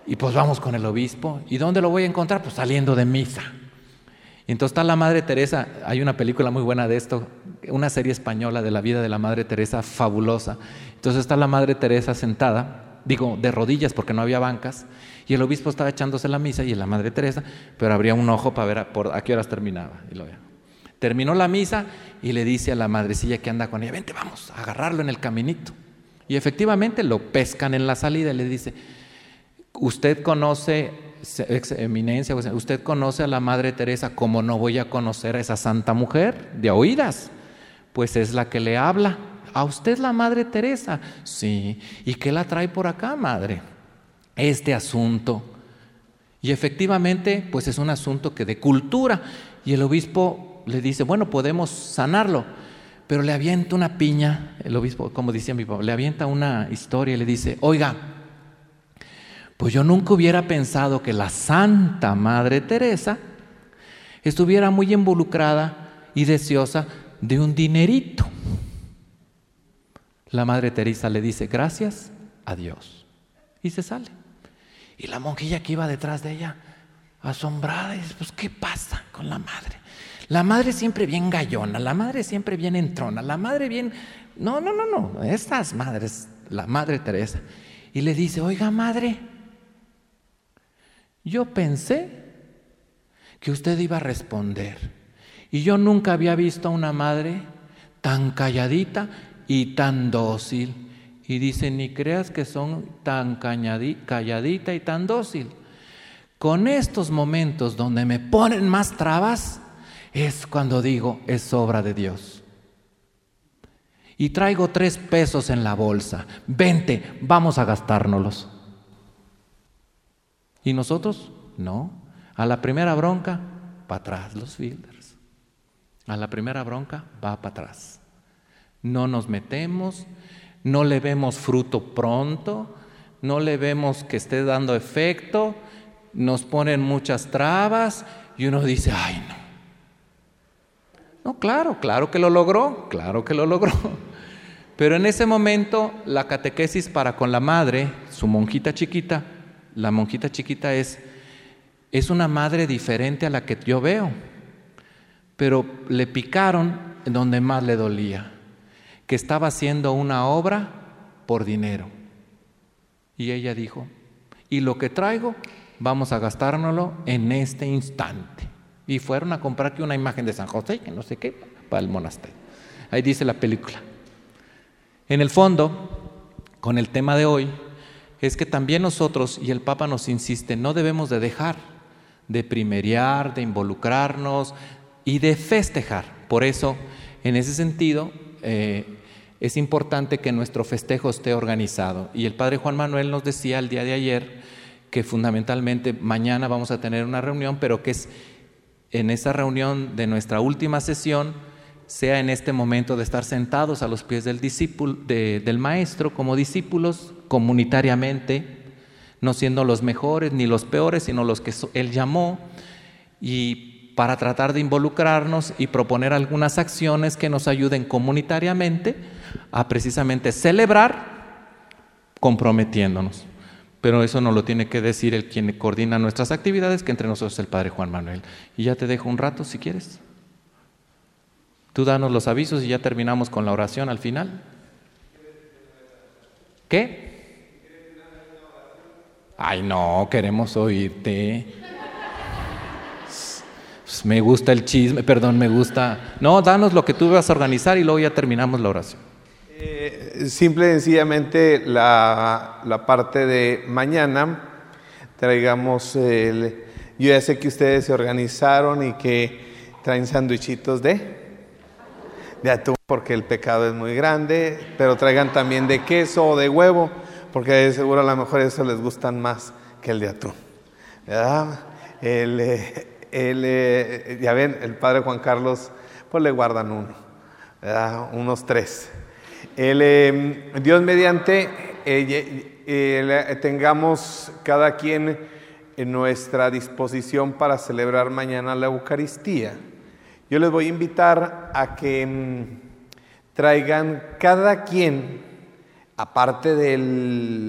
Y pues vamos con el obispo. ¿Y dónde lo voy a encontrar? Pues saliendo de misa. Y entonces está la Madre Teresa, hay una película muy buena de esto, una serie española de la vida de la Madre Teresa fabulosa. Entonces está la Madre Teresa sentada, digo, de rodillas porque no había bancas, y el obispo estaba echándose la misa y la Madre Teresa, pero abría un ojo para ver a, por, a qué horas terminaba. Y lo veía. Terminó la misa y le dice a la madrecilla que anda con ella, vente, vamos a agarrarlo en el caminito. Y efectivamente lo pescan en la salida y le dice, usted conoce, ex eminencia, usted conoce a la Madre Teresa, como no voy a conocer a esa santa mujer de oídas? Pues es la que le habla. ¿A usted la Madre Teresa? Sí. ¿Y qué la trae por acá, Madre? Este asunto. Y efectivamente, pues es un asunto que de cultura. Y el obispo le dice, bueno, podemos sanarlo, pero le avienta una piña, el obispo, como decía mi papá, le avienta una historia y le dice, oiga, pues yo nunca hubiera pensado que la Santa Madre Teresa estuviera muy involucrada y deseosa de un dinerito. La Madre Teresa le dice, gracias a Dios. Y se sale. Y la monjilla que iba detrás de ella, asombrada, dice, pues ¿qué pasa con la madre? La madre siempre bien gallona, la madre siempre bien entrona, la madre bien... No, no, no, no, estas madres, la madre Teresa. Y le dice, oiga madre, yo pensé que usted iba a responder. Y yo nunca había visto a una madre tan calladita y tan dócil. Y dice, ni creas que son tan calladita y tan dócil. Con estos momentos donde me ponen más trabas, es cuando digo, es obra de Dios. Y traigo tres pesos en la bolsa. Vente, vamos a gastárnoslos. ¿Y nosotros? No. A la primera bronca, para atrás los fielders. A la primera bronca, va para atrás. No nos metemos, no le vemos fruto pronto, no le vemos que esté dando efecto, nos ponen muchas trabas y uno dice, ay no. No, claro, claro que lo logró, claro que lo logró. Pero en ese momento la catequesis para con la madre, su monjita chiquita, la monjita chiquita es, es una madre diferente a la que yo veo, pero le picaron donde más le dolía, que estaba haciendo una obra por dinero. Y ella dijo, y lo que traigo, vamos a gastárnoslo en este instante. Y fueron a comprar una imagen de San José, que no sé qué, para el monasterio. Ahí dice la película. En el fondo, con el tema de hoy, es que también nosotros, y el Papa nos insiste, no debemos de dejar de primeriar, de involucrarnos y de festejar. Por eso, en ese sentido, eh, es importante que nuestro festejo esté organizado. Y el Padre Juan Manuel nos decía el día de ayer que fundamentalmente mañana vamos a tener una reunión, pero que es en esa reunión de nuestra última sesión, sea en este momento de estar sentados a los pies del, del maestro como discípulos comunitariamente, no siendo los mejores ni los peores, sino los que él llamó, y para tratar de involucrarnos y proponer algunas acciones que nos ayuden comunitariamente a precisamente celebrar comprometiéndonos. Pero eso no lo tiene que decir el quien coordina nuestras actividades, que entre nosotros es el Padre Juan Manuel. Y ya te dejo un rato si quieres. Tú danos los avisos y ya terminamos con la oración al final. ¿Qué? Ay, no, queremos oírte. Me gusta el chisme, perdón, me gusta. No, danos lo que tú vas a organizar y luego ya terminamos la oración.
Simple y sencillamente la, la, parte de mañana traigamos el... Yo ya sé que ustedes se organizaron y que traen sandwichitos de, de atún porque el pecado es muy grande, pero traigan también de queso o de huevo, porque seguro a lo mejor eso les gustan más que el de atún. ¿verdad? El, eh, el, eh, ya ven, el padre Juan Carlos, pues le guardan uno, unos tres. El, Dios mediante eh, tengamos cada quien en nuestra disposición para celebrar mañana la Eucaristía. Yo les voy a invitar a que mm, traigan cada quien, aparte de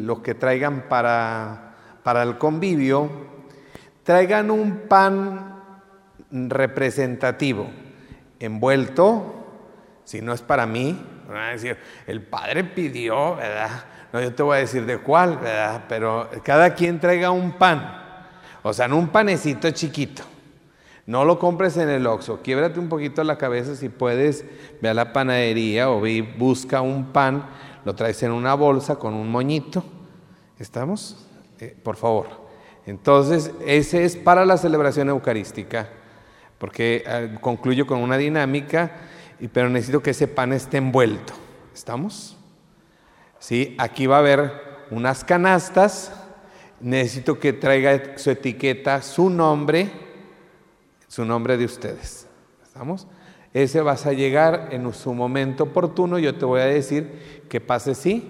lo que traigan para, para el convivio, traigan un pan representativo, envuelto, si no es para mí, el padre pidió, ¿verdad? No, yo te voy a decir de cuál, ¿verdad? Pero cada quien traiga un pan, o sea, en un panecito chiquito. No lo compres en el Oxxo, quiebrate un poquito la cabeza si puedes, ve a la panadería o busca un pan, lo traes en una bolsa con un moñito. ¿Estamos? Eh, por favor. Entonces, ese es para la celebración eucarística, porque eh, concluyo con una dinámica pero necesito que ese pan esté envuelto. ¿Estamos? ¿Sí? Aquí va a haber unas canastas. Necesito que traiga su etiqueta, su nombre, su nombre de ustedes. ¿Estamos? Ese vas a llegar en su momento oportuno. Yo te voy a decir que pase sí,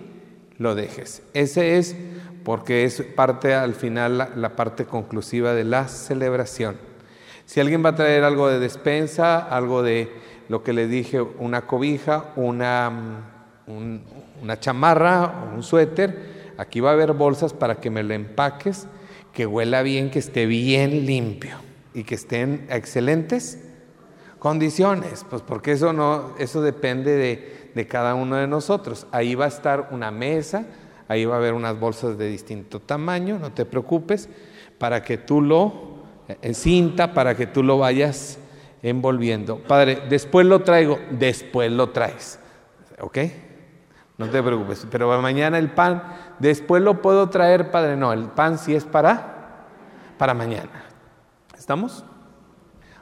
lo dejes. Ese es porque es parte al final, la parte conclusiva de la celebración. Si alguien va a traer algo de despensa, algo de lo que le dije, una cobija, una, mm, una chamarra, un suéter. Aquí va a haber bolsas para que me lo empaques, que huela bien, que esté bien limpio y que esté en excelentes condiciones, pues porque eso no, eso depende de, de cada uno de nosotros. Ahí va a estar una mesa, ahí va a haber unas bolsas de distinto tamaño, no te preocupes, para que tú lo, en eh, cinta, para que tú lo vayas envolviendo. Padre, después lo traigo, después lo traes. ¿Ok? No te preocupes. Pero mañana el pan, después lo puedo traer, Padre. No, el pan sí es para, para mañana. ¿Estamos?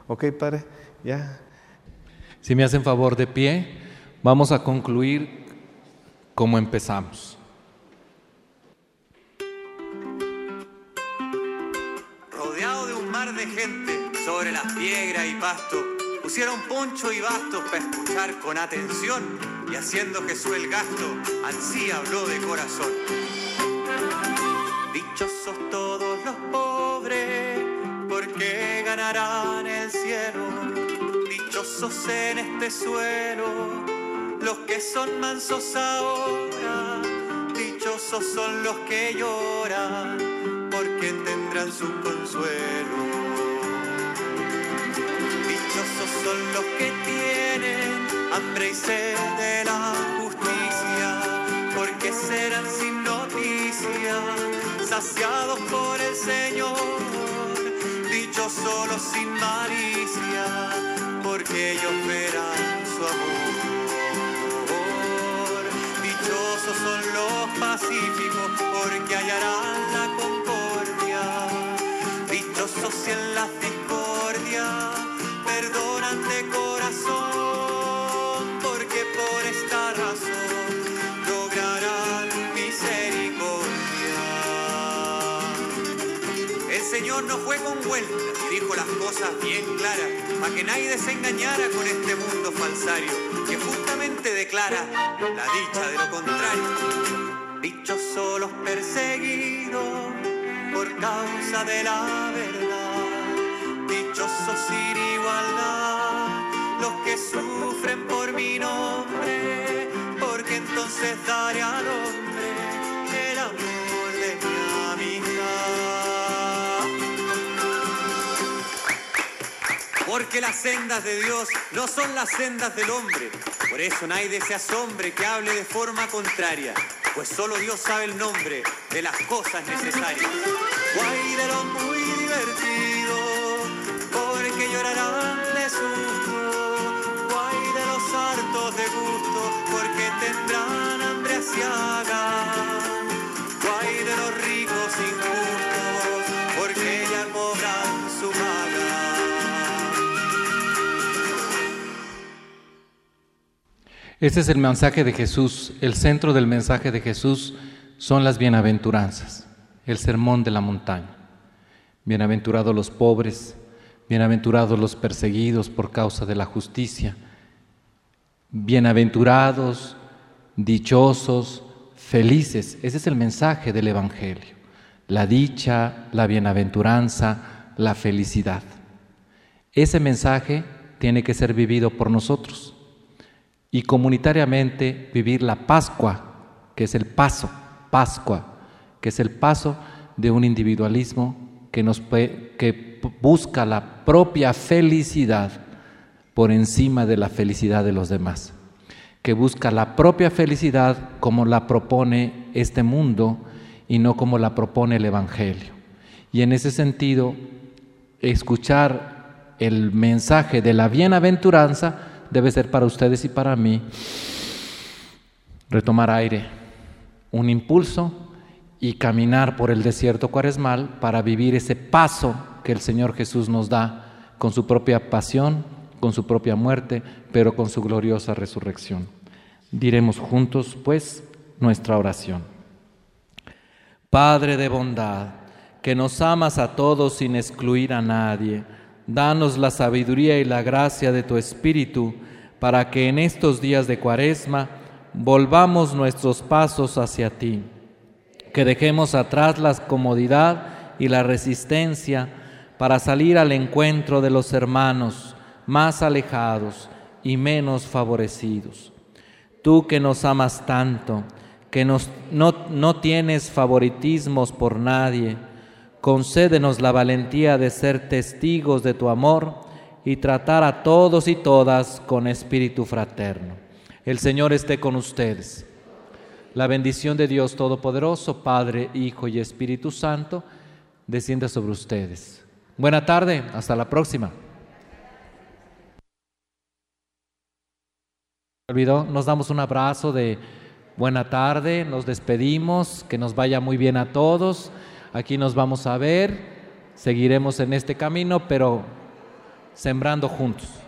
¿Ok, Padre? Ya.
Si me hacen favor de pie, vamos a concluir como empezamos.
Sobre las piedras y pasto, pusieron poncho y bastos para escuchar con atención y haciendo Jesús el gasto, así habló de corazón. Dichosos todos los pobres, porque ganarán el cielo. Dichosos en este suelo, los que son mansos ahora. Dichosos son los que lloran, porque tendrán su consuelo. Dichosos son los que tienen hambre y sed de la justicia, porque serán sin noticia, saciados por el Señor. Dichosos los sin malicia, porque ellos verán su amor. Dichosos son los pacíficos, porque hallarán la concordia. Dichosos en la discordia corazón, porque por esta razón lograrán misericordia. El Señor no fue con vueltas y dijo las cosas bien claras, para que nadie se engañara con este mundo falsario, que justamente declara la dicha de lo contrario. Dichosos los perseguidos por causa de la verdad, dichosos sin igualdad, los que sufren por mi nombre, porque entonces daré al hombre el amor de mi amistad. Porque las sendas de Dios no son las sendas del hombre. Por eso nadie se asombre que hable de forma contraria. Pues solo Dios sabe el nombre de las cosas necesarias. Guay de lo muy divertido, de gusto, porque tendrán hambre hagan. Guay de los ricos injustos, porque ya cobran su paga.
Este es el mensaje de Jesús. El centro del mensaje de Jesús son las bienaventuranzas, el sermón de la montaña. Bienaventurados los pobres, bienaventurados los perseguidos por causa de la justicia, bienaventurados, dichosos, felices. Ese es el mensaje del Evangelio. La dicha, la bienaventuranza, la felicidad. Ese mensaje tiene que ser vivido por nosotros y comunitariamente vivir la Pascua, que es el paso, Pascua, que es el paso de un individualismo que, nos, busca la propia felicidad por encima de la felicidad de los demás, que busca la propia felicidad como la propone este mundo y no como la propone el Evangelio. Y en ese sentido, escuchar el mensaje de la bienaventuranza debe ser para ustedes y para mí retomar aire, un impulso y caminar por el desierto cuaresmal para vivir ese paso que el Señor Jesús nos da con su propia pasión, con su propia muerte, pero con su gloriosa resurrección. Diremos juntos, pues, nuestra oración. Padre de bondad, que nos amas a todos sin excluir a nadie, danos la sabiduría y la gracia de tu Espíritu para que en estos días de cuaresma volvamos nuestros pasos hacia ti, que dejemos atrás la comodidad y la resistencia para salir al encuentro de los hermanos más alejados y menos favorecidos. Tú que nos amas tanto, que nos, no, no tienes favoritismos por nadie, concédenos la valentía de ser testigos de tu amor y tratar a todos y todas con espíritu fraterno. El Señor esté con ustedes. La bendición de Dios Todopoderoso, Padre, Hijo y Espíritu Santo, descienda sobre ustedes. Buena tarde, hasta la próxima. Olvidó, nos damos un abrazo de buena tarde, nos despedimos, que nos vaya muy bien a todos. Aquí nos vamos a ver, seguiremos en este camino, pero sembrando juntos.